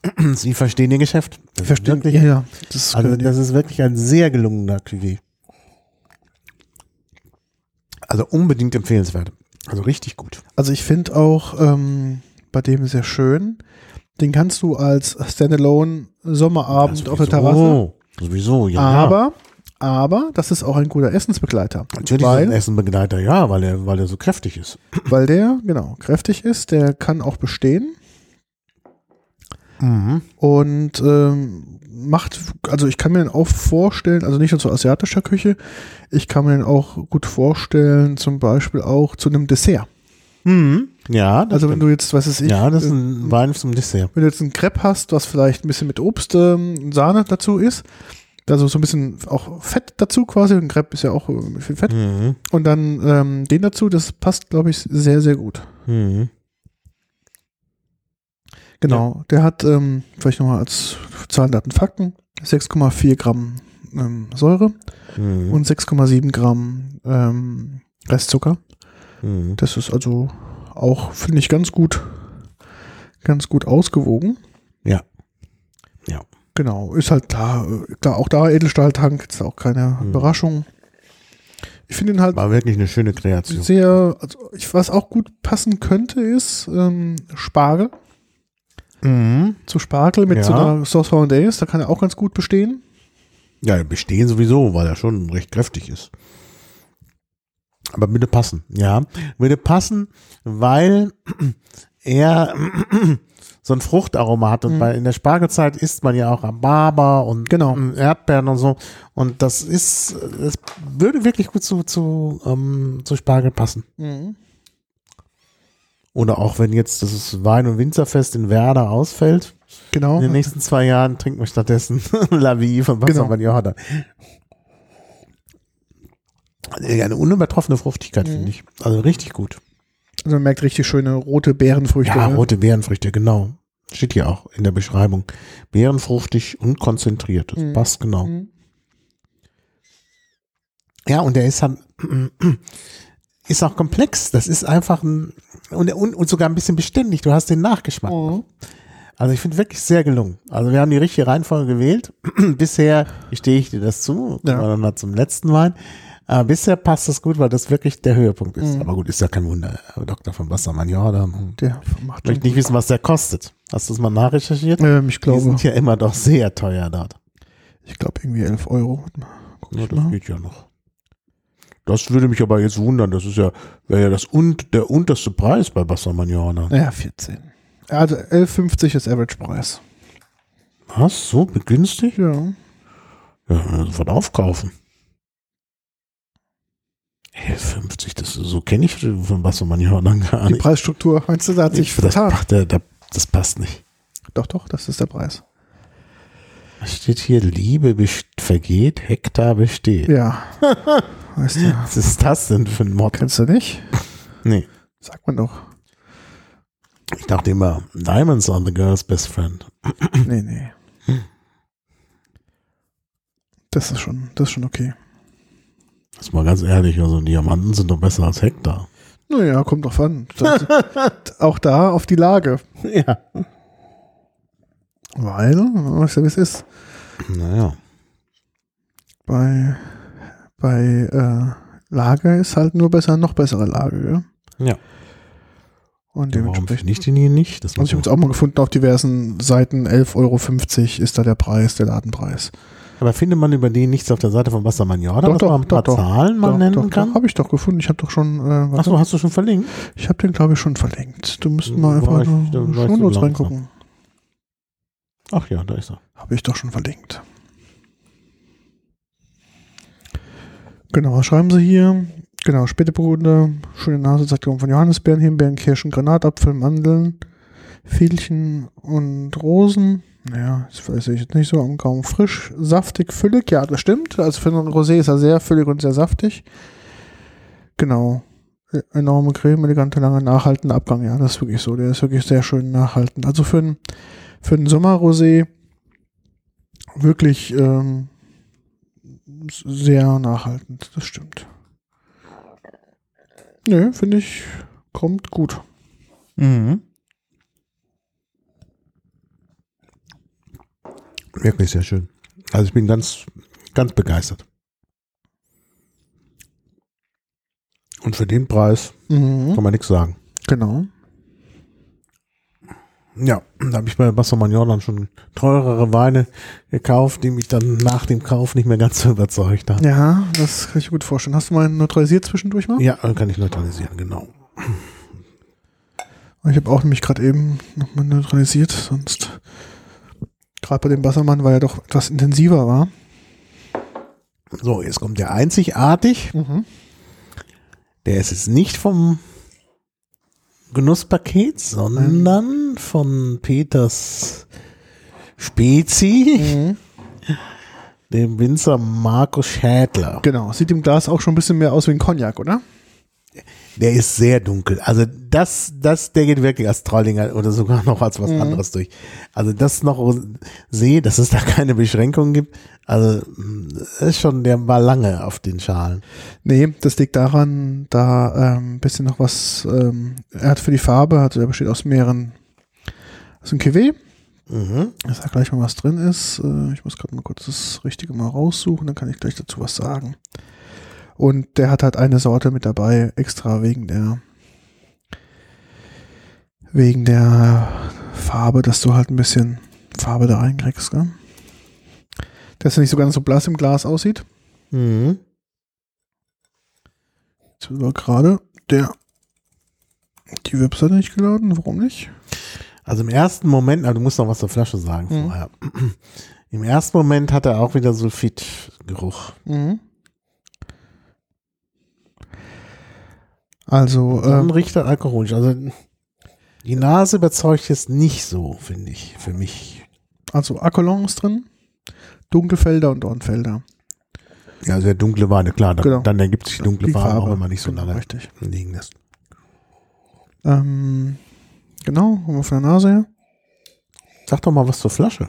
[CLEARS THROAT] sie verstehen ihr Geschäft. Das Verstehen. wirklich, Ja, ja. Das also das ist wirklich ein sehr gelungener Cuvée. Also unbedingt empfehlenswert. Also richtig gut. Also ich finde auch ähm, bei dem sehr schön. Den kannst du als Standalone Sommerabend auf der Terrasse. Sowieso, ja. Aber, aber das ist auch ein guter Essensbegleiter. Natürlich ist weil, ein Essenbegleiter, ja, weil er, weil er so kräftig ist. weil der, genau, kräftig ist, der kann auch bestehen Mhm. und ähm, macht, also ich kann mir den auch vorstellen, also nicht nur zu asiatischer Küche, ich kann mir den auch gut vorstellen, zum Beispiel auch zu einem Dessert. Mhm. Ja, das Also wenn stimmt. du jetzt, was ist ich, ja, das ist äh, ein Wein zum Dessert. wenn du jetzt ein Crepe hast, was vielleicht ein bisschen mit Obst, ähm, Sahne dazu ist, also so ein bisschen auch Fett dazu quasi, ein Crepe ist ja auch äh, viel Fett, Mhm. und dann ähm, den dazu, das passt, glaube ich, sehr, sehr gut. Mhm. Genau, der hat ähm, vielleicht nochmal als Zahlen, Daten, Fakten 6,4 Gramm ähm, Säure Mhm. und 6,7 Gramm ähm, Restzucker. Mhm. Das ist also auch, finde ich, ganz gut, ganz gut ausgewogen. Ja. Ja. Genau, ist halt klar, äh, klar auch da Edelstahltank, ist auch keine Mhm. Überraschung. Ich finde ihn halt War wirklich eine schöne Kreation. sehr, also ich, was auch gut passen könnte, ist ähm, Spargel. Mhm. Zu Spargel mit Ja. so einer Sauce Hollandaise, da kann er auch ganz gut bestehen. Ja, bestehen sowieso, weil er schon recht kräftig ist. Aber bitte passen, ja. Würde passen, weil [CLEARS THROAT] er [CLEARS THROAT] so ein Fruchtaroma hat. Und Mhm. bei, in der Spargelzeit isst man ja auch Rhabarber und Genau. ähm, Erdbeeren und so. Und das ist, das würde wirklich gut zu, zu, ähm, zu Spargel passen. Oder auch wenn jetzt das Wein- und Winzerfest in Werder ausfällt, Genau. in den nächsten zwei Jahren trinken wir stattdessen [LAUGHS] La Vie von Genau. Wassermann Jordan. Eine unübertroffene Fruchtigkeit, Mhm. finde ich. Also richtig gut. Also man merkt richtig schöne rote Beerenfrüchte. Ja, ne? rote Beerenfrüchte, genau. Steht hier auch in der Beschreibung. Beerenfruchtig und konzentriert. Das Mhm. passt genau. Mhm. Ja, und der ist halt, [CLEARS THROAT] ist auch komplex. Das ist einfach ein, und, und, sogar ein bisschen beständig. Du hast den Nachgeschmack. Mhm. Also ich finde wirklich sehr gelungen. Also wir haben die richtige Reihenfolge gewählt. [CLEARS THROAT] bisher stehe ich dir das zu, ja. dann mal zum letzten Wein. Aber bisher passt das gut, weil das wirklich der Höhepunkt ist. Mhm. Aber gut, ist ja kein Wunder. Dr. von Wassermann Jordan. Der macht Ich möchte nicht wissen, was der kostet. Hast du es mal nachrecherchiert? Ähm, ich Die glaube, sind ja immer doch sehr teuer dort. ich glaube irgendwie 11 Euro. Guck Ja, das mal. geht ja noch. Das würde mich aber jetzt wundern. Das ist ja, wäre ja das und, der unterste Preis bei Wassermann Jordan. Naja, 14. Also 11,50 ist Average-Preis. Was? So begünstigt? Ja. Ja, sofort aufkaufen. 11,50, das so kenne ich von Wassermann Jordan gar Die nicht. Preisstruktur, meinst du, da hat sich Ich- das, vertan? der, der, das passt nicht. Doch, doch, das ist der Preis. Was steht hier? Liebe vergeht, Hektar besteht. Ja. [LAUGHS] weißt du, Was ist das denn für ein Mod? kennst du nicht? Nee. Sagt man doch. Ich dachte immer, Diamonds are the girl's best friend. Nee, nee. Das ist schon, das ist schon okay. Das ist mal ganz ehrlich, also Diamanten sind doch besser als Hektar. Naja, kommt drauf an. [LAUGHS] Auch da auf die Lage. [LAUGHS] Ja. Weil, weißt du, wie es ist? Naja. Bei, bei äh, Lage ist halt nur besser, noch bessere Lage. Ja? Ja. Und Warum dementsprechend. finde ich den hier nicht? Das Also ich habe es auch mal gefunden auf diversen Seiten, 11,50 Euro ist da der Preis, der Ladenpreis. Aber findet man über den nichts auf der Seite von Wassermann Jordan, Doch, was doch, man ein paar doch, doch. Zahlen mal doch, nennen doch, kann? Doch, habe ich doch gefunden. Ich habe doch schon, äh, Achso, hast du schon verlinkt? ich habe den glaube ich schon verlinkt. Du müssten Hm, mal einfach ich- nur Shownotes langsam. reingucken. Ach ja, da ist er. Habe ich doch schon verlinkt. Genau, was schreiben sie hier? Genau, Späteburgunder, schöne Nase, Zeitung von Johannisbeeren, Himbeeren, Kirschen, Granatapfel, Mandeln, Veilchen und Rosen. Naja, das weiß ich jetzt nicht so Gaumen. Frisch, saftig, füllig, ja, das stimmt. Also für einen Rosé ist er sehr füllig und sehr saftig. Genau. Enorme Creme, elegante, lange, nachhaltende Abgang. Ja, das ist wirklich so. Der ist wirklich sehr schön nachhaltend. Also für einen, für einen Sommerrosé wirklich ähm, sehr nachhaltend. Das stimmt. Nö, finde ich, kommt gut. Mhm. Wirklich sehr schön. Also ich bin ganz, ganz begeistert. Und für den Preis Mhm. kann man nichts sagen. Genau. Ja, da habe ich bei Wassermann Jordan schon teurere Weine gekauft, die mich dann nach dem Kauf nicht mehr ganz so überzeugt haben. Ja, das kann ich mir gut vorstellen. Hast du mal neutralisiert zwischendurch mal? Ja, dann kann ich neutralisieren, genau. Ich habe auch nämlich gerade eben nochmal neutralisiert, sonst gerade bei dem Wassermann, weil er doch etwas intensiver war. So, jetzt kommt der einzigartig. Mhm. Der ist jetzt nicht vom Genusspaket, sondern von Peters Spezi, Mhm. dem Winzer Markus Schädler. Genau, sieht im Glas auch schon ein bisschen mehr aus wie ein Cognac, oder? Der ist sehr dunkel. Also das, das, der geht wirklich als Trollinger oder sogar noch als was Mhm. anderes durch. Also das noch sehe, dass es da [LAUGHS] keine Beschränkungen gibt. Also das ist schon, der war lange auf den Schalen. Nee, das liegt daran, da ähm, ein bisschen noch was, ähm, er hat für die Farbe, also er besteht aus mehreren, aus einem Cuvée, Mhm. ich sag gleich mal, was drin ist, äh, ich muss gerade mal kurz das Richtige mal raussuchen, dann kann ich gleich dazu was sagen. Und der hat halt eine Sorte mit dabei, extra wegen der, wegen der Farbe, dass du halt ein bisschen Farbe da reinkriegst, gell? Dass er nicht so ganz so blass im Glas aussieht. Mhm. Jetzt aber gerade der die Webseite nicht geladen. Warum nicht? Also im ersten Moment, also du musst noch was zur Flasche sagen Mhm. vorher. [CLEARS THROAT] Im ersten Moment hat er auch wieder Sulfitgeruch. Mhm. Also, Dann ähm, riecht er alkoholisch. Also die Nase überzeugt jetzt nicht so, finde ich, für mich. also Akolon ist drin, Dunkelfelder und Dornfelder. Ja, sehr dunkle Weine, klar. Dann, Genau. dann ergibt sich dunkle Die Farbe, auch Farbe. wenn man nicht so Genau, lange richtig. liegen lässt. Ähm, genau, haben wir von der Nase her. Sag doch mal was zur Flasche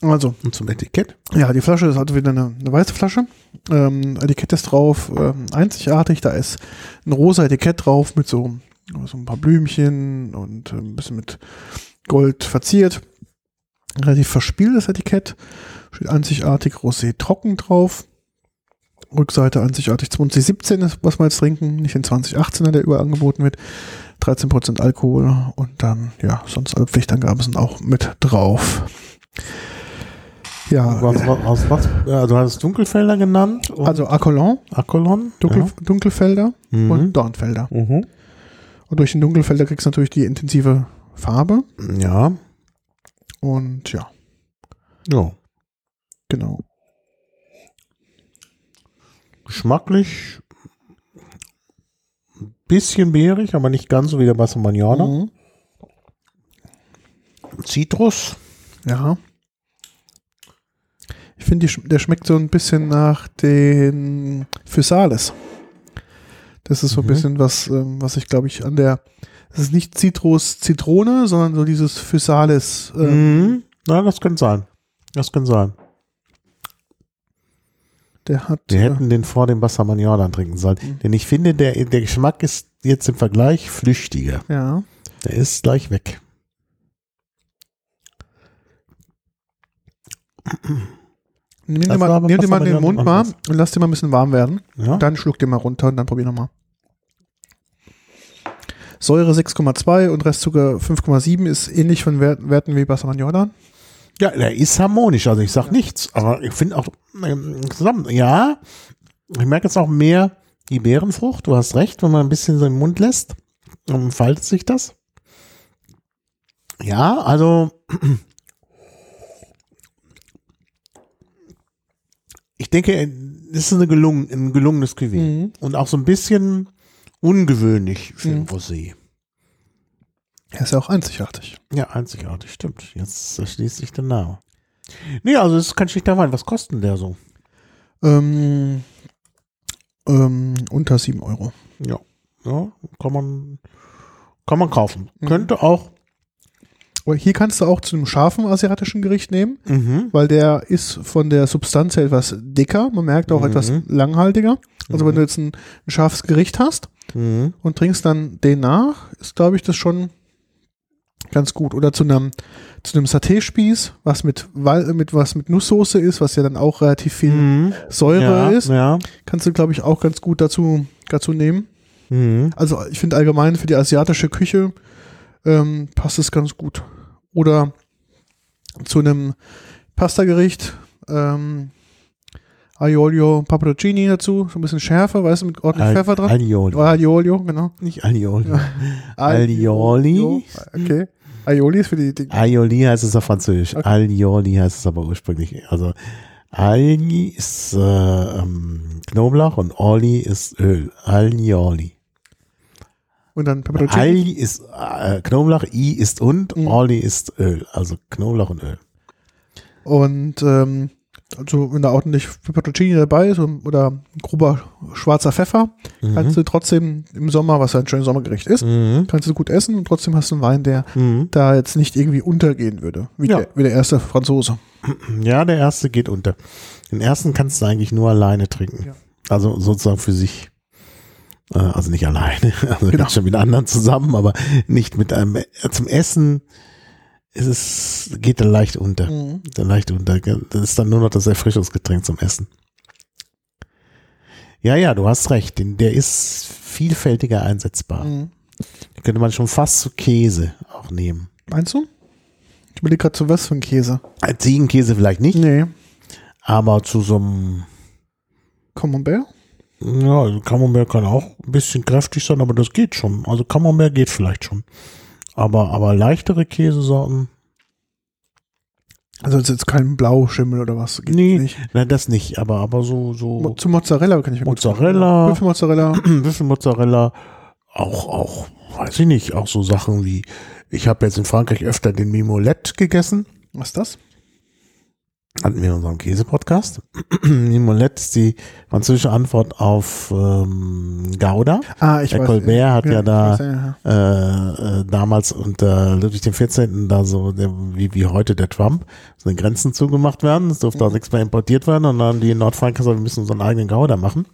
Also, und zum Etikett. ja, die Flasche ist halt wieder eine, eine weiße Flasche. Ähm, Etikett ist drauf, ähm, einzigartig. Da ist ein rosa Etikett drauf mit so, so ein paar Blümchen und äh, ein bisschen mit Gold verziert. Relativ verspieltes Etikett. Steht einzigartig Rosé trocken drauf. Rückseite einzigartig 2017 ist, was wir jetzt trinken, nicht den 2018er, der überall angeboten wird. 13% Alkohol und dann, ja, sonst alle Pflichtangaben sind auch mit drauf. Ja, Was, was, was, was, ja, du hast Dunkelfelder genannt. Also Acolon, Akolon. Dunkel, Dunkelfelder Mhm. und Dornfelder. Ja. Mhm. Und durch den Dunkelfelder kriegst du natürlich die intensive Farbe. ja. Und ja, Ja. genau. Geschmacklich ein bisschen beerig, aber nicht ganz so wie der Bassomaniana. Mhm. Zitrus. Ja. Ich finde, der schmeckt so ein bisschen nach den Physalis. Das ist so ein Mhm. bisschen was, ähm, was ich glaube ich an der, das ist nicht Zitrus, Zitrone, sondern so dieses Physalis. Ähm, Mhm. Ja, das könnte sein. Das könnte sein. Der hat. Wir äh, hätten den vor dem Bassomaniana trinken sollen. Mhm. Denn ich finde, der, der Geschmack ist jetzt im Vergleich flüchtiger. ja. Der ist gleich weg. Nimm dir Das mal, nimm dir mal den Mund mal und lass dir mal ein bisschen warm werden. Ja. Dann schluck dir mal runter und dann probier nochmal. Säure 6,2 und Restzucker 5,7 ist ähnlich von Wert, Werten wie Bassermann Jordan. Ja, der ist harmonisch, also ich sag nichts, aber ich finde auch ähm, zusammen, ja, ich merke jetzt auch mehr die Beerenfrucht, du hast recht, wenn man ein bisschen so im Mund lässt, dann faltet sich das. Ja, also ich denke, es ist eine gelungen, ein gelungenes Cuvée Mhm. und auch so ein bisschen ungewöhnlich für ein Mhm. Rosé. Er ist ja auch einzigartig. Ja, einzigartig, stimmt. Jetzt erschließt sich der Name. Nee, also es ist kein schlichter Wein. Was kostet denn der so? Ähm, ähm, unter 7 Euro. Ja, ja kann man, kann man kaufen. Mhm. Könnte auch. Hier kannst du auch zu einem scharfen asiatischen Gericht nehmen, Mhm. weil der ist von der Substanz her etwas dicker. Man merkt auch Mhm. etwas langhaltiger. Also wenn Mhm. du jetzt ein, ein scharfes Gericht hast Mhm. und trinkst dann den nach, ist glaube ich das schon ganz gut. Oder zu einem zu einem Saté-Spieß, was mit, mit was mit Nusssoße ist, was ja dann auch relativ viel Mhm. Säure Ja, ist, ja. kannst du glaube ich auch ganz gut dazu dazu nehmen. Mhm. Also ich finde allgemein für die asiatische Küche ähm, passt es ganz gut. Oder zu einem Pastagericht, ähm, Aiolio Paproncini dazu, so ein bisschen schärfer, weißt du, mit ordentlich Al- Pfeffer dran. Alioli. Oh, Aiolio, genau. Nicht Alioli. Ja. Alioli? Okay. Aioli ist für die, die Aioli heißt es auf Französisch. Okay. Alioli heißt es aber ursprünglich. Also Alli ist äh, ähm, Knoblauch und Oli ist Öl. Alioli. Und dann Peperoncini. Alli ist äh, Knoblauch, I ist und, Mhm. Oli ist Öl. Also Knoblauch und Öl. Und ähm, also wenn da ordentlich Peperoncini dabei ist oder grober schwarzer Pfeffer, kannst du trotzdem im Sommer, was ja ein schönes Sommergericht ist, Mhm. kannst du gut essen und trotzdem hast du einen Wein, der Mhm. da jetzt nicht irgendwie untergehen würde, wie, Ja. der, wie der erste Franzose. [CLEARS THROAT] Ja, der erste geht unter. Den ersten kannst du eigentlich nur alleine trinken. Ja. Also sozusagen für sich. Äh, Also nicht alleine, [LAUGHS] also Genau. schon mit anderen zusammen, aber nicht mit einem. äh, Zum Essen ist es, geht er leicht unter. Mhm. Der leicht unter. Das ist dann nur noch das Erfrischungsgetränk zum Essen. Ja, ja, du hast recht. Der ist vielfältiger einsetzbar. Mhm. Den könnte man schon fast zu Käse auch nehmen. Meinst du? Ich überlege gerade zu was für ein Käse. Ziegenkäse vielleicht nicht, Nee. aber zu so einem Camembert? Ja, also Camembert kann auch ein bisschen kräftig sein, aber das geht schon. Also Camembert geht vielleicht schon. Aber, aber leichtere Käsesorten, Also es ist jetzt kein Blauschimmel oder was? Geht Nee. Nicht. nein, das nicht, aber, aber so, Mo- so Zu Mozzarella kann ich mir Mozzarella. Büffelmozzarella. Büffelmozzarella, [CLEARS THROAT] auch, auch, weiß ich nicht, auch so Sachen wie, ich habe jetzt in Frankreich öfter den Mimolette gegessen. Was ist das? Hatten wir in unserem Käse-Podcast. [CLEARS THROAT] Ist die französische Antwort auf ähm, Gouda. Ah, ich Der weiß. Colbert hat ja, ich da weiß, ja. äh, äh, damals unter Ludwig XIV. da so, der, wie, wie heute der Trump, so den Grenzen zugemacht werden. Es durfte auch nichts mehr importiert werden. Und dann haben die in Nordfrankreich gesagt, wir müssen unseren eigenen Gouda machen.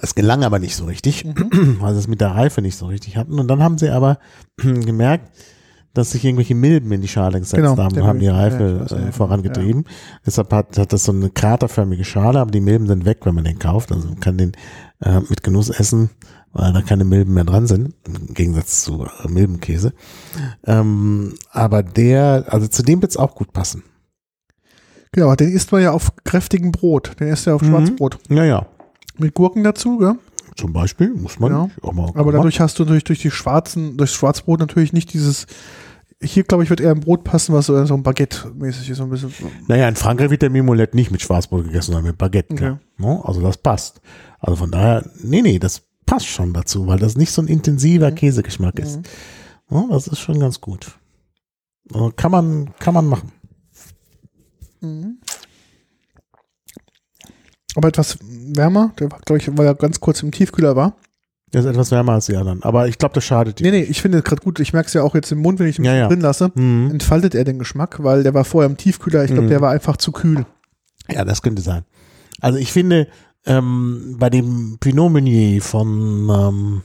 Es gelang aber nicht so richtig, [CLEARS THROAT] weil sie es mit der Reife nicht so richtig hatten. Und dann haben sie aber [CLEARS THROAT] gemerkt, dass sich irgendwelche Milben in die Schale gesetzt Genau, haben haben die ja, Reife ich weiß, ja, äh, ja. vorangetrieben. Deshalb hat, hat das so eine kraterförmige Schale, aber die Milben sind weg, wenn man den kauft. Also man kann den äh, mit Genuss essen, weil da keine Milben mehr dran sind, im Gegensatz zu äh, Milbenkäse. Ähm, aber der, also zu dem wird's auch gut passen. Genau, den isst man ja auf kräftigem Brot. Den isst ja auf Mhm. Schwarzbrot. Ja, ja. Mit Gurken dazu, gell? Zum Beispiel muss man Ja. auch mal. Aber dadurch hast du natürlich durch die schwarzen, durchs Schwarzbrot natürlich nicht dieses. Hier, glaube ich, wird eher ein Brot passen, was so, ein Baguette-mäßig ist, so ein bisschen. Naja, in Frankreich wird der Mimolette nicht mit Schwarzbrot gegessen, sondern mit Baguette. Okay. No? Also das passt. Also von daher, nee, nee, das passt schon dazu, weil das nicht so ein intensiver Käsegeschmack ist. No, das ist schon ganz gut. Also Kann man, kann man machen. Mhm. Aber etwas wärmer, der war, glaube ich, weil er ganz kurz im Tiefkühler war. Der ist etwas wärmer als die anderen. Aber ich glaube, das schadet Nee, dir. nee, ich finde gerade gut, ich merke es ja auch jetzt im Mund, wenn ich ihn Ja, ja. drin lasse, Mhm. entfaltet er den Geschmack, weil der war vorher im Tiefkühler, ich glaube, Mhm. der war einfach zu kühl. Ja, das könnte sein. Also ich finde, ähm, bei dem Pinot Meunier von ähm,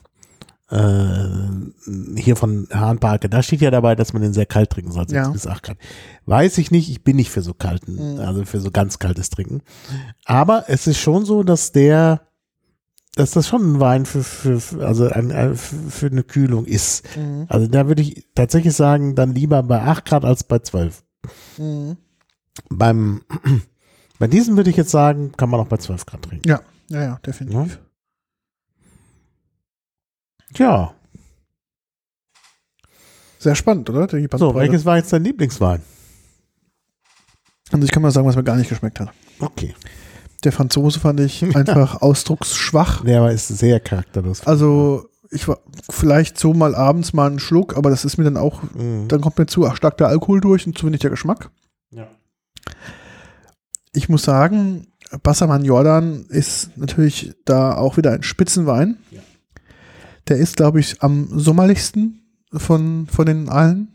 äh, hier von Hahnparke, da steht ja dabei, dass man den sehr kalt trinken soll, 6 Ja. bis 8 Grad. Weiß ich nicht, ich bin nicht für so kalten, Mhm. also für so ganz kaltes Trinken. Aber es ist schon so, dass der, dass das schon ein Wein für, für, für also ein, ein, für eine Kühlung ist. Mhm. Also da würde ich tatsächlich sagen, dann lieber bei 8 Grad als bei 12. Mhm. Beim, [CLEARS THROAT] bei diesem würde ich jetzt sagen, kann man auch bei 12 Grad trinken. Ja, ja, ja, definitiv. Tja, Sehr spannend, oder? So, welches war jetzt dein Lieblingswein? Also ich kann mal sagen, was mir gar nicht geschmeckt hat. Okay. Der Franzose fand ich [LAUGHS] einfach ausdrucksschwach. Der war ist sehr charakterlos. Also ich war vielleicht so mal abends mal einen Schluck, aber das ist mir dann auch, Mhm. dann kommt mir zu stark der Alkohol durch und zu wenig der Geschmack. Ja. Ich muss sagen, Bassermann Jordan ist natürlich da auch wieder ein Spitzenwein. Ja. Der ist, glaube ich, am sommerlichsten von, von den allen.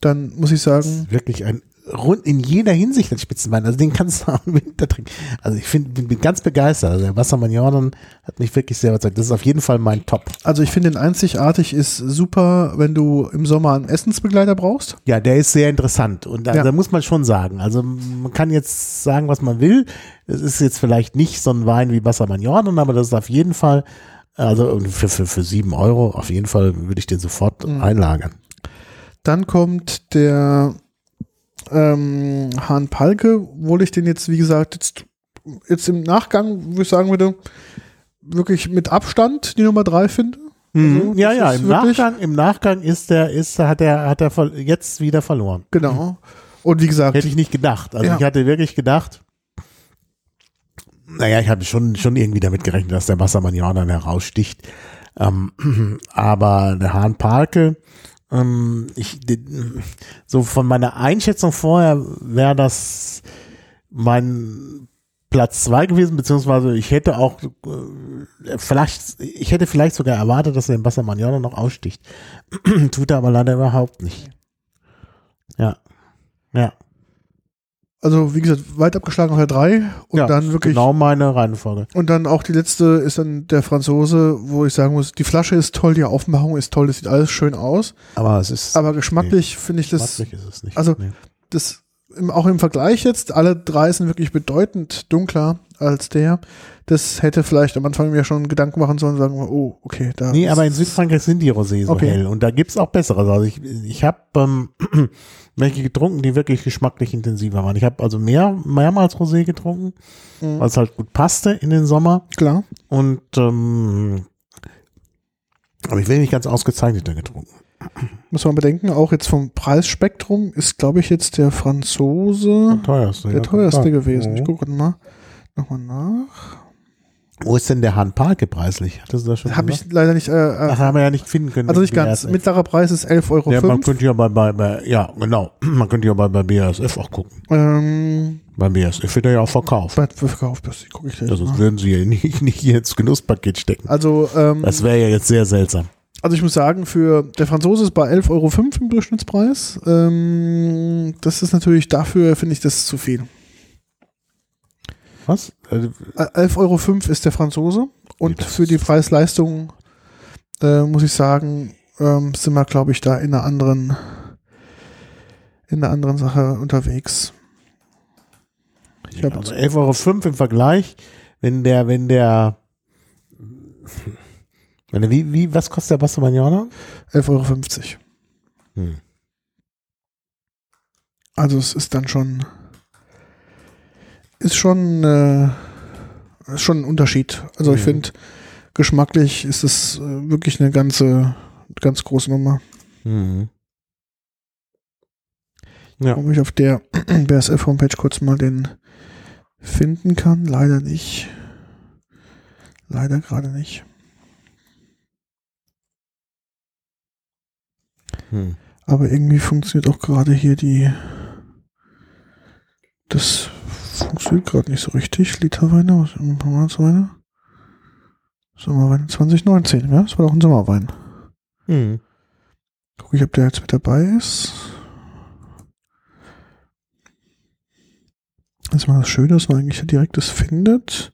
Dann muss ich Das sagen, ist wirklich ein rund in jeder Hinsicht ein Spitzenwein. Also den kannst du auch im Winter trinken. Also ich find, bin, bin ganz begeistert. Also der Wassermann Jordan hat mich wirklich sehr überzeugt. Das ist auf jeden Fall mein Top. also ich finde den einzigartig ist super, wenn du im Sommer einen Essensbegleiter brauchst. Ja, der ist sehr interessant. Und da, Ja. da muss man schon sagen. Also man kann jetzt sagen, was man will. Es ist jetzt vielleicht nicht so ein Wein wie Wassermann Jordan, aber das ist auf jeden Fall, also für, für, für sieben Euro, auf jeden Fall würde ich den sofort Mhm. einlagern. Dann kommt der ähm, Hahn Palke, obwohl ich den jetzt, wie gesagt, jetzt, jetzt im Nachgang, wo ich sagen würde, wirklich mit Abstand die Nummer drei finde. Also, ja, ja, im Nachgang, im Nachgang ist der, ist, hat er, hat er jetzt wieder verloren. Genau. Und wie gesagt, Hätte ich nicht gedacht. Also Ja. ich hatte wirklich gedacht, naja, ich hatte schon, schon irgendwie damit gerechnet, dass der Wassermann Jordan heraussticht. Ähm, [CLEARS THROAT] aber der Hahn Parke, ähm, ich, so von meiner Einschätzung vorher wäre das mein Platz zwei gewesen, beziehungsweise ich hätte auch äh, vielleicht, ich hätte vielleicht sogar erwartet, dass er den Jordan noch aussticht. [CLEARS THROAT] Tut er aber leider überhaupt nicht. Ja. Ja. Also wie gesagt, weit abgeschlagen auf der drei und ja, dann wirklich Genau meine Reihenfolge. und dann auch die letzte ist dann der Franzose, wo ich sagen muss, die Flasche ist toll, die Aufmachung ist toll, das sieht alles schön aus, Aber es ist. aber geschmacklich finde ich das geschmacklich ist es nicht. also- nee. das auch im Vergleich jetzt, alle drei sind wirklich bedeutend dunkler als der. Das hätte vielleicht am Anfang mir schon Gedanken machen sollen, sagen wir, oh, okay, da. Nee, aber in Südfrankreich sind die Rosé so Okay. hell. Und da gibt's auch bessere. Also ich, ich habe ähm, welche getrunken, die wirklich geschmacklich intensiver waren. Ich habe also mehr, mehrmals Rosé getrunken, Mhm. weil es halt gut passte in den Sommer. klar. Und ähm, aber ich will nicht ganz ausgezeichneter getrunken. Muss man bedenken, auch jetzt vom Preisspektrum ist, glaube ich, jetzt der Franzose Der teuerste. der ja, teuerste gewesen. Ich Mhm. gucke mal nochmal nach. Wo ist denn der Han Parke preislich? Hattest du das schon Habe ich leider nicht. Äh, äh, haben wir ja nicht finden können. also nicht ganz. BASF. Mittlerer Preis ist 11,05 Euro. Ja, man könnte ja bei, bei, bei, ja, genau. [CLEARS THROAT] Man könnte ja bei, bei BASF auch gucken. ähm, Bei BASF wird er ja auch verkauft. bei Verkauf, das gucke ich gleich Also mal. das würden sie ja [LAUGHS] nicht, nicht hier ins Genusspaket stecken. Also, ähm, Das wäre ja jetzt sehr seltsam. also ich muss sagen, für der Franzose ist bei 11,05 Euro im Durchschnittspreis. Ähm, das ist natürlich dafür, finde ich, das ist zu viel. Was? Äh, Äh, 11,05 Euro ist der Franzose und für die ist- Preis-Leistung äh, muss ich sagen, ähm, sind wir, glaube ich, da in einer anderen in einer anderen Sache unterwegs. Ich habe Also 11,05 Euro im Vergleich, wenn der, wenn der, wenn der wie, wie, was kostet der Basso Magnola? 11,50 Euro. Hm. Also es ist dann schon ist schon äh, ist schon ein Unterschied. Also ich Mhm. finde geschmacklich ist es äh, wirklich eine ganze ganz große Nummer. Mhm. Ja. Ob ich auf der [CLEARS THROAT] BSF Homepage kurz mal den finden kann, leider nicht. Leider gerade nicht. Hm. Aber irgendwie funktioniert auch gerade hier die. Das funktioniert gerade nicht so richtig. Literweine, was Monatsweine? Sommerwein 2019, ja? Das war doch ein Sommerwein. Hm. Guck ich, ob der jetzt mit dabei ist. Das war das Schöne, dass man eigentlich direkt das findet.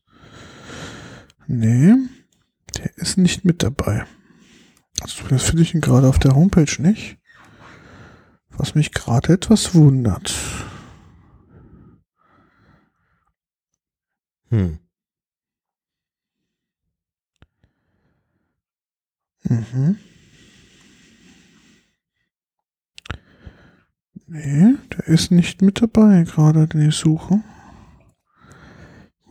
Nee, der ist nicht mit dabei. Also das finde ich ihn gerade auf der Homepage nicht. Was mich gerade etwas wundert. Hm. Mhm. Nee, der ist nicht mit dabei, gerade ich suche.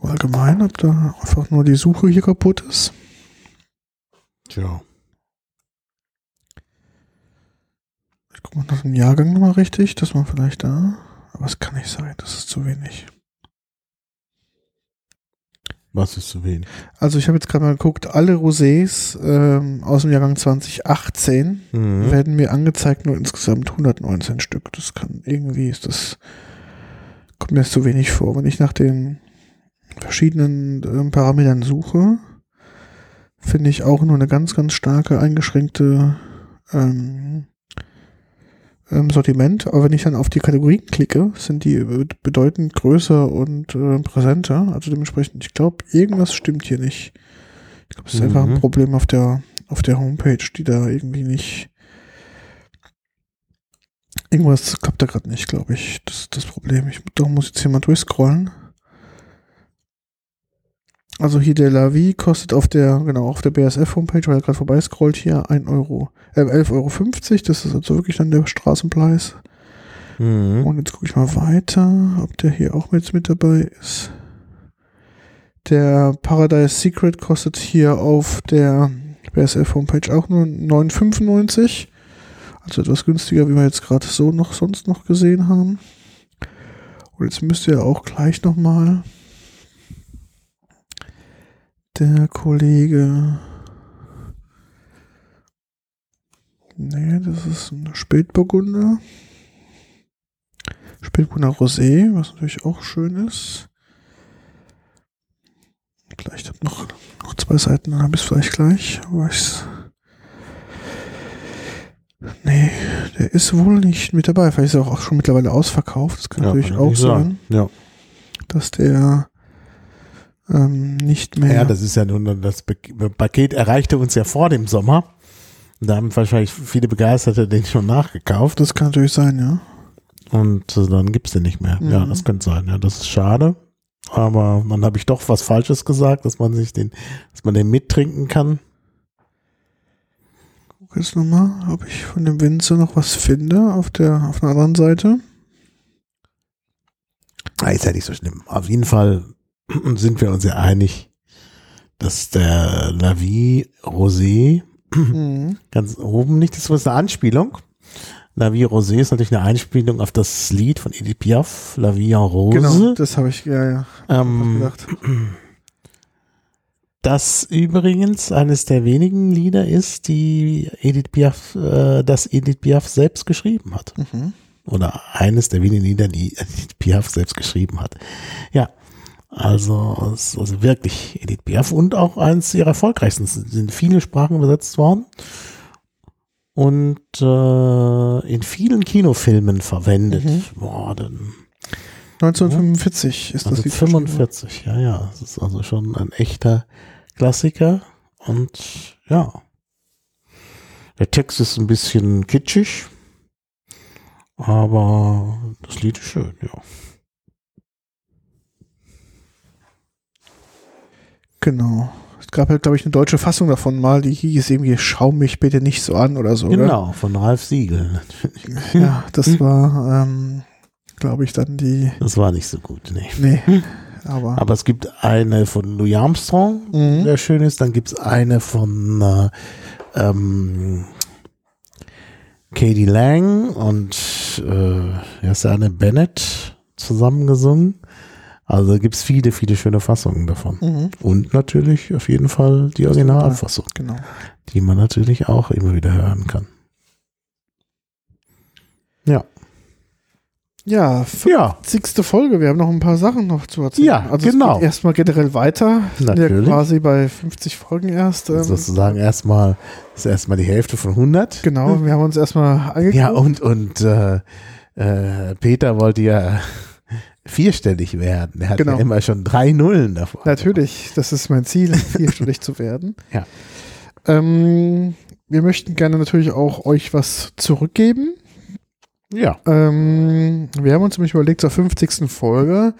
Allgemein, ob da einfach nur die Suche hier kaputt ist. Tja. Ich gucke mal nach dem Jahrgang nochmal richtig, dass man vielleicht da. Aber es kann nicht sein, das ist zu wenig. Was ist zu wenig? Also ich habe jetzt gerade mal geguckt, alle Rosés ähm, aus dem Jahrgang 2018 Mhm. werden mir angezeigt, nur insgesamt 119 Stück. Das kann irgendwie ist das kommt mir das zu wenig vor. Wenn ich nach den verschiedenen ähm, Parametern suche, finde ich auch nur eine ganz, ganz starke eingeschränkte ähm, ähm, Sortiment. Aber wenn ich dann auf die Kategorien klicke, sind die be- bedeutend größer und äh, präsenter. Also dementsprechend, ich glaube, irgendwas stimmt hier nicht. Ich glaube, es ist einfach ein Mhm. Problem auf der auf der Homepage, die da irgendwie nicht. Irgendwas klappt da gerade nicht, glaube ich. Das ist das Problem. Ich darum muss jetzt hier mal durchscrollen. Also hier der Lavi kostet auf der, genau, auf der BSF-Homepage, weil er gerade vorbei scrollt, hier 1 Euro, äh, 11,50 Euro. Das ist also wirklich dann der Straßenpreis. Mhm. Und jetzt gucke ich mal weiter, ob der hier auch mit, mit dabei ist. Der Paradise Secret kostet hier auf der BSF Homepage auch nur 9,95. Also etwas günstiger, wie wir jetzt gerade so noch sonst noch gesehen haben. Und jetzt müsste ja auch gleich nochmal der Kollege. Nee, das ist ein Spätburgunder. Spätburgunder Rosé, was natürlich auch schön ist. Vielleicht hab noch, noch zwei Seiten, dann habe ich es vielleicht gleich. Aber ich's nee, der ist wohl nicht mit dabei. Vielleicht ist er auch schon mittlerweile ausverkauft. Das kann Ja, natürlich kann auch sein. Ja. dass der ähm, nicht mehr. ja, das ist ja nun, das Paket erreichte uns ja vor dem Sommer. Da haben wahrscheinlich viele Begeisterte den schon nachgekauft das kann natürlich sein, ja. und äh, dann gibt's den nicht mehr. Ja, Mhm. das könnte sein. Ja, das ist schade. Aber dann habe ich doch was Falsches gesagt, dass man sich den, dass man den mittrinken kann. Guck jetzt nochmal, ob ich von dem Winzer noch was finde auf der, auf der anderen Seite. Ah, ist ja nicht so schlimm. Auf jeden Fall sind wir uns ja einig, dass der Lavi Rosé Mhm. ganz oben nicht, das ist eine Anspielung. La Vie Rosé ist natürlich eine Einspielung auf das Lied von Edith Piaf, La Vie en Rose. Genau, das habe ich, ja, ja. ähm, gedacht. das übrigens eines der wenigen Lieder ist, die Edith Piaf, äh, das Edith Piaf selbst geschrieben hat. Mhm. Oder eines der wenigen Lieder, die Edith Piaf selbst geschrieben hat. Ja, also, es ist also wirklich Edith Piaf und auch eines ihrer erfolgreichsten. Es sind in viele Sprachen übersetzt worden und äh, in vielen Kinofilmen verwendet Mhm. worden. 1945 ist das Also Lied verschrieben. 45, ja, ja. Es ist also schon ein echter Klassiker und ja. Der Text ist ein bisschen kitschig, aber das Lied ist schön, ja. Genau. Es gab ja, glaube ich, eine deutsche Fassung davon mal, die hieß irgendwie Schau mich bitte nicht so an oder so. Oder? Genau, von Ralf Siegel. Ja, [LAUGHS] das war, ähm, glaube ich, dann die. Das war nicht so gut, nee. Nee. Aber. Aber es gibt eine von Louis Armstrong, Mhm. der schön ist. Dann gibt es eine von äh, ähm, Katie Lang und äh, ja, ist ja Anne Bennett zusammengesungen. Also gibt es viele, viele schöne Fassungen davon. Mhm. Und natürlich auf jeden Fall die Originalfassung, Genau. die man natürlich auch immer wieder hören kann. Ja. Ja, Ja, 50. Folge. Wir haben noch ein paar Sachen noch zu erzählen. Ja, also genau. Erstmal generell weiter. Wir sind ja Natürlich. quasi bei 50 Folgen erst. Ähm, sozusagen erstmal, ist erstmal die Hälfte von 100. genau, wir haben uns erstmal angeguckt. Ja, und, und äh, äh, Peter wollte ja vierstellig werden. Er hat Genau. ja immer schon drei Nullen davor. Natürlich, das ist mein Ziel, [LAUGHS] vierstellig zu werden. Ja. Ähm, wir möchten gerne natürlich auch euch was zurückgeben. Ja. Ähm, wir haben uns nämlich überlegt, zur 50. Folge,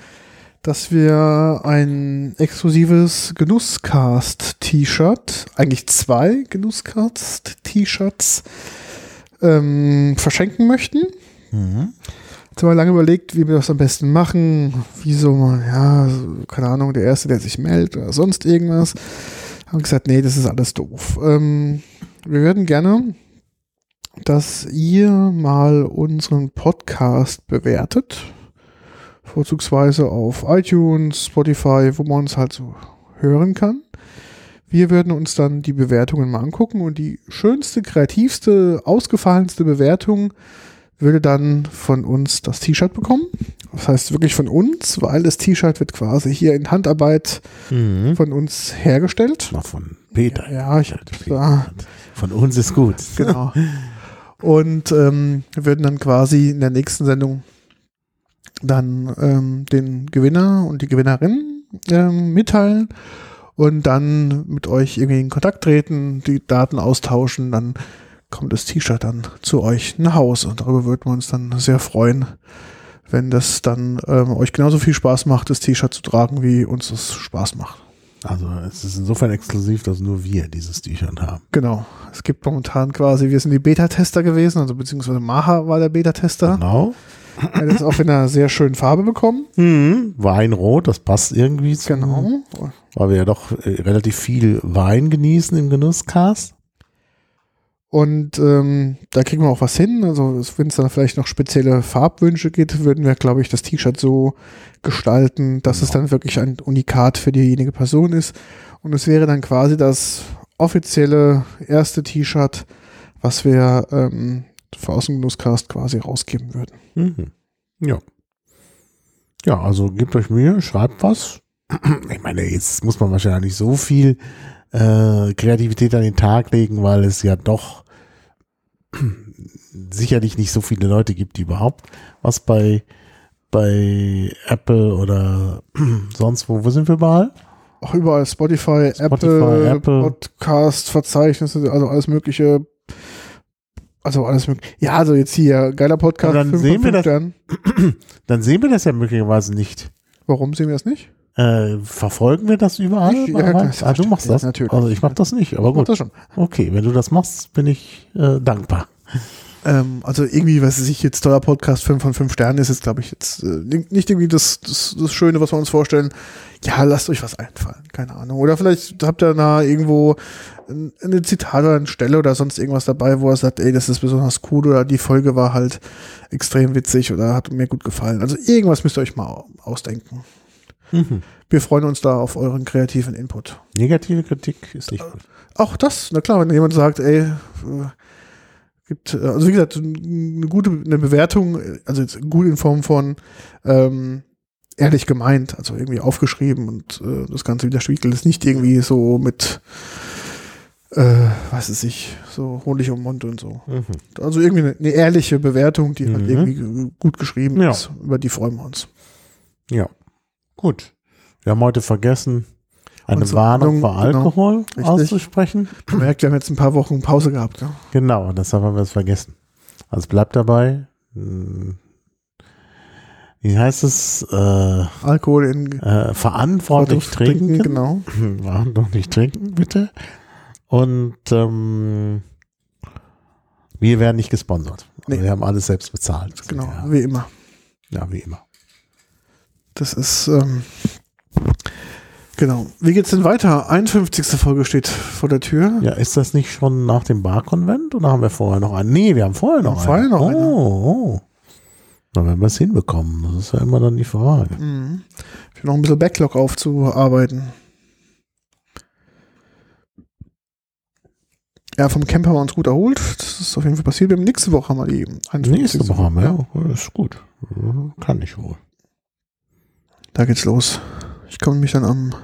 dass wir ein exklusives Genusscast-T-Shirt, eigentlich zwei Genusscast-T-Shirts, ähm, verschenken möchten. Mhm. Jetzt haben wir lange überlegt, wie wir das am besten machen. Wie so, ja, keine Ahnung, der Erste, der sich meldet oder sonst irgendwas. Haben gesagt, nee, das ist alles doof. Ähm, wir würden gerne, dass ihr mal unseren Podcast bewertet. Vorzugsweise auf iTunes, Spotify, wo man uns halt so hören kann. Wir würden uns dann die Bewertungen mal angucken und die schönste, kreativste, ausgefallenste Bewertung würde dann von uns das T-Shirt bekommen. Das heißt wirklich von uns, weil das T-Shirt wird quasi hier in Handarbeit Mhm. von uns hergestellt. Noch von Peter. Ja, ich ja, Von uns ist gut. genau. [LAUGHS] Und ähm, wir würden dann quasi in der nächsten Sendung dann ähm, den Gewinner und die Gewinnerin ähm, mitteilen und dann mit euch irgendwie in Kontakt treten, die Daten austauschen, dann kommt das T-Shirt dann zu euch nach Hause und darüber würden wir uns dann sehr freuen, wenn das dann ähm, euch genauso viel Spaß macht, das T-Shirt zu tragen, wie uns das Spaß macht. Also es ist insofern exklusiv, dass nur wir dieses T-Shirt haben. Genau. Es gibt momentan quasi, wir sind die Beta-Tester gewesen, also beziehungsweise Maha war der Beta-Tester. Genau. Er hat es auch in einer sehr schönen Farbe bekommen. Mhm. Weinrot, das passt irgendwie zu, Genau. weil wir ja doch äh, relativ viel Wein genießen im Genusscast. Und ähm, da kriegen wir auch was hin. Also wenn es dann vielleicht noch spezielle Farbwünsche gibt, würden wir, glaube ich, das T-Shirt so gestalten, dass es Genau. dann wirklich ein Unikat für diejenige Person ist. Und es wäre dann quasi das offizielle erste T-Shirt, was wir ähm, für Außengenusscast quasi rausgeben würden. Mhm. Ja. Ja, also gebt euch Mühe, schreibt was. [CLEARS THROAT] Ich meine, jetzt muss man wahrscheinlich nicht so viel äh, Kreativität an den Tag legen, weil es ja doch [CLEARS THROAT] sicherlich nicht so viele Leute gibt, die überhaupt was bei, bei Apple oder [CLEARS THROAT] sonst wo, wo sind wir überall? Auch überall Spotify, Spotify, Apple, Apple. Podcast, Verzeichnisse, also alles mögliche. Also alles mögliche. Ja, also jetzt hier, geiler Podcast. Dann sehen wir das-. [CLEARS THROAT] Dann sehen wir das ja möglicherweise nicht. Warum sehen wir das nicht? Äh, verfolgen wir das überall? Ich- ja, ah, klar, du machst das? natürlich. Also ich mach das nicht, aber gut. das schon. Okay, wenn du das machst, bin ich äh, dankbar. Ähm, also irgendwie, was weiß ich jetzt, toller Podcast, 5 von 5 Sternen ist jetzt, glaube ich, jetzt äh, nicht irgendwie das, das, das Schöne, was wir uns vorstellen. Ja, lasst euch was einfallen. Keine Ahnung. Oder vielleicht habt ihr da irgendwo ein, eine Zitat oder eine Stelle oder sonst irgendwas dabei, wo er sagt, ey, das ist besonders cool oder die Folge war halt extrem witzig oder hat mir gut gefallen. Also irgendwas müsst ihr euch mal ausdenken. Mhm. Wir freuen uns da auf euren kreativen Input. Negative Kritik ist nicht gut. Auch das, na klar, wenn jemand sagt, ey, äh, gibt, äh, also wie gesagt, eine gute eine Bewertung, äh, also jetzt gut in Form von ähm, ehrlich gemeint, also irgendwie aufgeschrieben und äh, das Ganze widerspiegelt ist nicht irgendwie so mit, äh, was weiß ich, so Honig um Mund und so. Mhm. Also irgendwie eine, eine ehrliche Bewertung, die halt Mhm. irgendwie gut geschrieben Ja. ist, über die freuen wir uns. Ja, gut. Wir haben heute vergessen, eine Unsere Warnung Warnung, vor genau. Alkohol Richtig. auszusprechen. Man merkt, wir haben jetzt ein paar Wochen Pause gehabt. Ja? Genau, deshalb haben wir es vergessen. Also bleibt dabei. Hm, Wie heißt es? Äh, Alkohol in äh, verantwortlich trinken. Genau. [LAUGHS] Verantwortlich trinken, bitte. Und ähm, wir werden nicht gesponsert. Nee. Wir haben alles selbst bezahlt. Genau, Ja, wie immer. ja wie immer. Das ist, ähm, genau. Wie geht's denn weiter? 51. Folge steht vor der Tür. Ja, ist das nicht schon nach dem Barkonvent oder haben wir vorher noch einen? Nee, wir haben vorher noch haben vorher noch oh, eine. oh. Na, wenn wir es hinbekommen, das ist ja immer dann die Frage. Mhm. Ich habe noch ein bisschen Backlog aufzuarbeiten. Ja, vom Camp haben wir uns gut erholt. Das ist auf jeden Fall passiert. Wir haben nächste Woche haben wir die 51. Nächste Woche haben wir, ja. Das ist gut. Kann ich wohl. Da geht's los. Ich komme mich dann am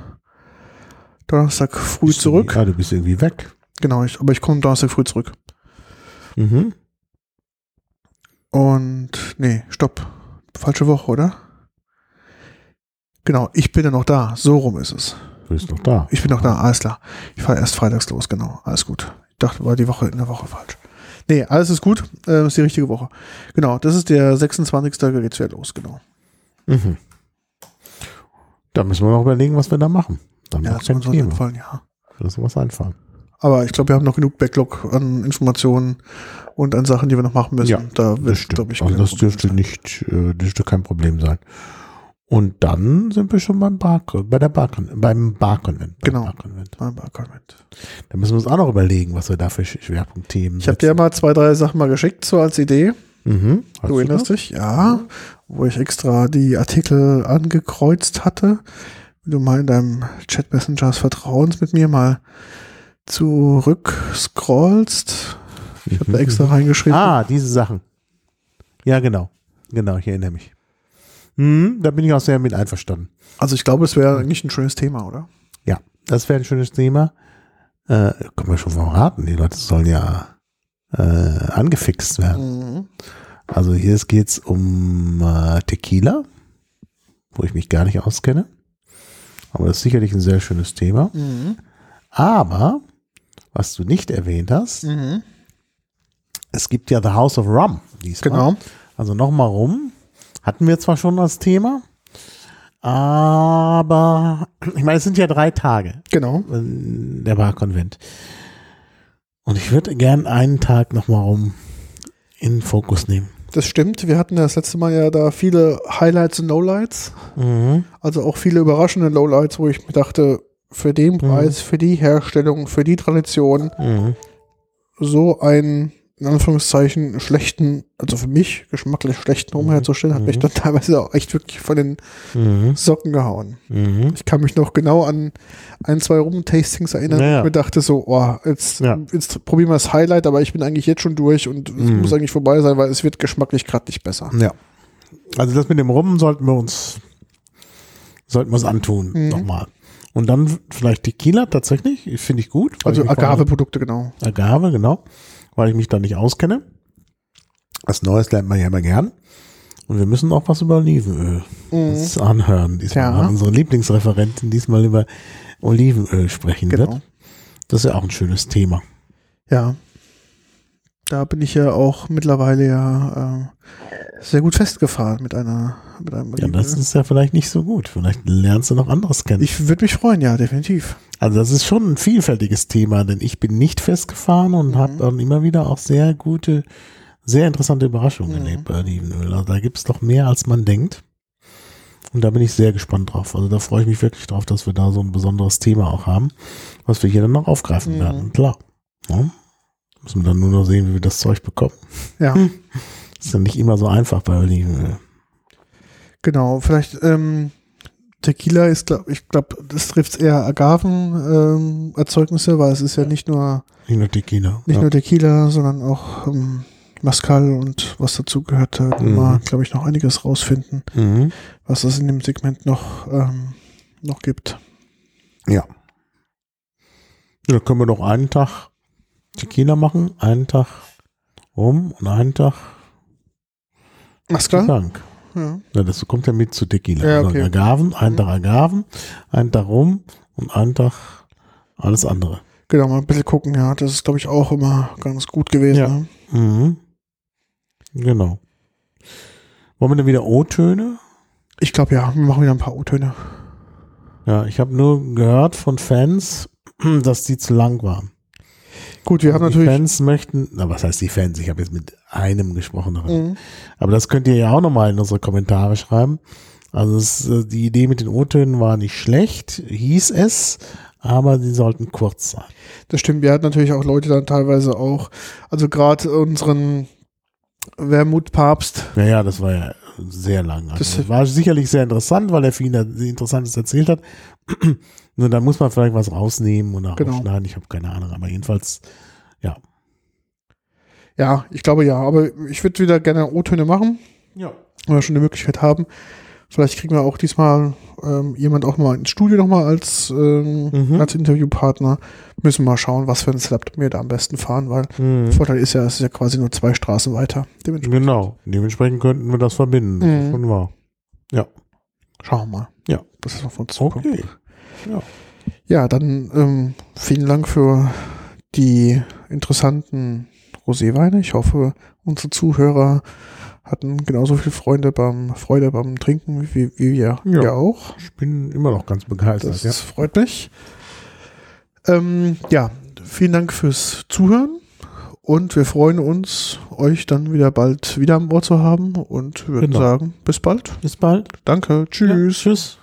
Donnerstag früh Bist zurück. Ja, du bist irgendwie weg. Genau, ich, aber ich komme Donnerstag früh zurück. Mhm. Und nee, stopp. Falsche Woche, oder? Genau, ich bin ja noch da. So rum ist es. Du bist noch da. Ich bin noch da, alles klar. Ich fahre erst freitags los, genau. Alles gut. Ich dachte, war die Woche in der Woche falsch. Nee, alles ist gut. Äh, ist die richtige Woche. Genau, das ist der 26. Da geht's wieder los, genau. Mhm. Da müssen wir noch überlegen, was wir da machen. Dann Ja, das muss uns einfallen, ja. Da muss was einfallen. Aber ich glaube, wir haben noch genug Backlog an Informationen und an Sachen, die wir noch machen müssen. Ja, da wird, glaube ich, also das dürfte sein. nicht, äh, dürfte kein Problem sein. Und dann sind wir schon beim Bar, bei der Bar, beim Barkonvent. beim Genau. Barkonvent. Mein Barkonvent. Da müssen wir uns auch noch überlegen, was wir da für Sch- Schwerpunktthemen Ich habe dir ja mal zwei, drei Sachen mal geschickt, so als Idee. Mhm. Du erinnerst dich? Ja. Wo ich extra die Artikel angekreuzt hatte. Wenn du mal in deinem Chat Messenger des Vertrauens mit mir mal zurück scrollst. Ich habe da [LAUGHS] extra reingeschrieben. Ah, diese Sachen. Ja, genau. Genau, ich erinnere mich. Mhm, da bin ich auch sehr mit einverstanden. Also ich glaube, es wäre eigentlich ein schönes Thema, oder? Ja, das wäre ein schönes Thema. Äh, können wir schon verraten. Die Leute sollen ja äh, angefixt werden. Mhm. Also hier geht es um äh, Tequila, wo ich mich gar nicht auskenne. Aber das ist sicherlich ein sehr schönes Thema. Mhm. Aber, was du nicht erwähnt hast, Mhm. es gibt ja The House of Rum diesmal. Genau. Also nochmal rum. Hatten wir zwar schon das Thema, aber ich meine, es sind ja drei Tage, Genau. der Barkonvent. Und ich würde gern einen Tag nochmal rum in den Fokus nehmen. Das stimmt. Wir hatten das letzte Mal ja da viele Highlights und Lowlights. Mhm. Also auch viele überraschende Lowlights, wo ich mir dachte, für den Preis, für die Herstellung, für die Tradition, Mhm. so einen, in Anführungszeichen, schlechten, also für mich geschmacklich schlechten Rum herzustellen, hat mich dann [LAUGHS] teilweise auch echt wirklich von den Mhm. Socken gehauen. Mhm. Ich kann mich noch genau an ein, zwei Rum-Tastings erinnern, Ja, wo ja. ich mir dachte so, oh, jetzt, Ja. jetzt probieren wir das Highlight, aber ich bin eigentlich jetzt schon durch und es Mhm. muss eigentlich vorbei sein, weil es wird geschmacklich gerade nicht besser. Ja. Also das mit dem Rum sollten wir uns sollten wir uns antun Mhm. nochmal. Und dann vielleicht Tequila tatsächlich, finde ich gut. Also Agave-Produkte, genau. Agave, genau, weil ich mich da nicht auskenne. Was Neues lernt man ja immer gern. Und wir müssen auch was über Olivenöl uns anhören. Diesmal Mhm. Ja. unsere Lieblingsreferentin diesmal über Olivenöl sprechen Genau. wird. Das ist ja auch ein schönes Thema. Ja. Da bin ich ja auch mittlerweile ja äh, sehr gut festgefahren mit einer mit einem Ja, das ist ja vielleicht nicht so gut. Vielleicht lernst du noch anderes kennen. Ich würde mich freuen, ja, definitiv. Also das ist schon ein vielfältiges Thema, denn ich bin nicht festgefahren und Mhm. habe dann immer wieder auch sehr gute, sehr interessante Überraschungen Mhm. erlebt bei Olivenöl. Also da gibt es doch mehr, als man denkt. Und da bin ich sehr gespannt drauf. Also da freue ich mich wirklich drauf, dass wir da so ein besonderes Thema auch haben, was wir hier dann noch aufgreifen Mhm. werden. Klar. Ja. Müssen wir dann nur noch sehen, wie wir das Zeug bekommen. Ja, [LAUGHS] Ist ja nicht immer so einfach bei Olivenöl. genau. Vielleicht ähm, Tequila ist, glaub, ich glaube, das trifft eher Agaven-Erzeugnisse, weil es ist ja nicht nur Nicht nur Tequila. nicht ja. nur Tequila, sondern auch ähm, Mascal und was dazu gehört. Da Mhm. mal, glaube ich, noch einiges rausfinden, Mhm. was es in dem Segment noch, ähm, noch gibt. Ja. Dann können wir doch einen Tag Tequila machen, einen Tag rum und einen Tag Mascal? Ja. Ja, das kommt ja mit zu Tequila. Ja, Also okay. Agaven, einen Tag Agaven, einen Tag rum und einen Tag alles andere. Genau, mal ein bisschen gucken, ja. Das ist, glaube ich, auch immer ganz gut gewesen. Ja. Ne? Mhm. Genau. Wollen wir denn wieder O-Töne? Ich glaube, ja, wir machen wieder ein paar O-Töne. Ja, ich habe nur gehört von Fans, [CLEARS THROAT] dass die zu lang waren. Gut, wir haben die natürlich. Fans möchten, na was heißt die Fans? Ich habe jetzt mit einem gesprochen. Mhm. Aber das könnt ihr ja auch nochmal in unsere Kommentare schreiben. Also es, äh, die Idee mit den O-Tönen war nicht schlecht, hieß es, aber die sollten kurz sein. Das stimmt, wir hatten natürlich auch Leute dann teilweise auch, also gerade unseren Wermut-Papst, Naja, das war ja sehr lang. Also Das- das war sicherlich sehr interessant, weil er viel Interessantes erzählt hat. Nur da muss man vielleicht was rausnehmen und Genau. rausschneiden. Ich habe keine Ahnung, aber jedenfalls, ja. ja, ich glaube ja, aber ich würde wieder gerne O-Töne machen, Ja. wenn wir schon die Möglichkeit haben. Vielleicht kriegen wir auch diesmal ähm, jemand auch mal ins Studio nochmal als, ähm, Mhm. als Interviewpartner. Müssen wir mal schauen, was für ein Setup wir da am besten fahren, weil Mhm. der Vorteil ist ja, es ist ja quasi nur zwei Straßen weiter. Dementsprechend Genau. Dementsprechend könnten wir das verbinden. Das Mhm. schon wahr. schauen wir mal. Ja. Das ist auf uns zukommt. Okay. Ja, dann ähm, vielen Dank für die interessanten Roséweine. Ich hoffe, unsere Zuhörer hatten genauso viel Freunde beim, Freude beim Trinken wie, wie wir, Ja. auch. Ich bin immer noch ganz begeistert. Das ja. freut mich. Ähm, ja, vielen Dank fürs Zuhören und wir freuen uns, euch dann wieder bald wieder am Ohr zu haben und würden Genau. sagen, bis bald. Bis bald. Danke, tschüss. Ja, tschüss.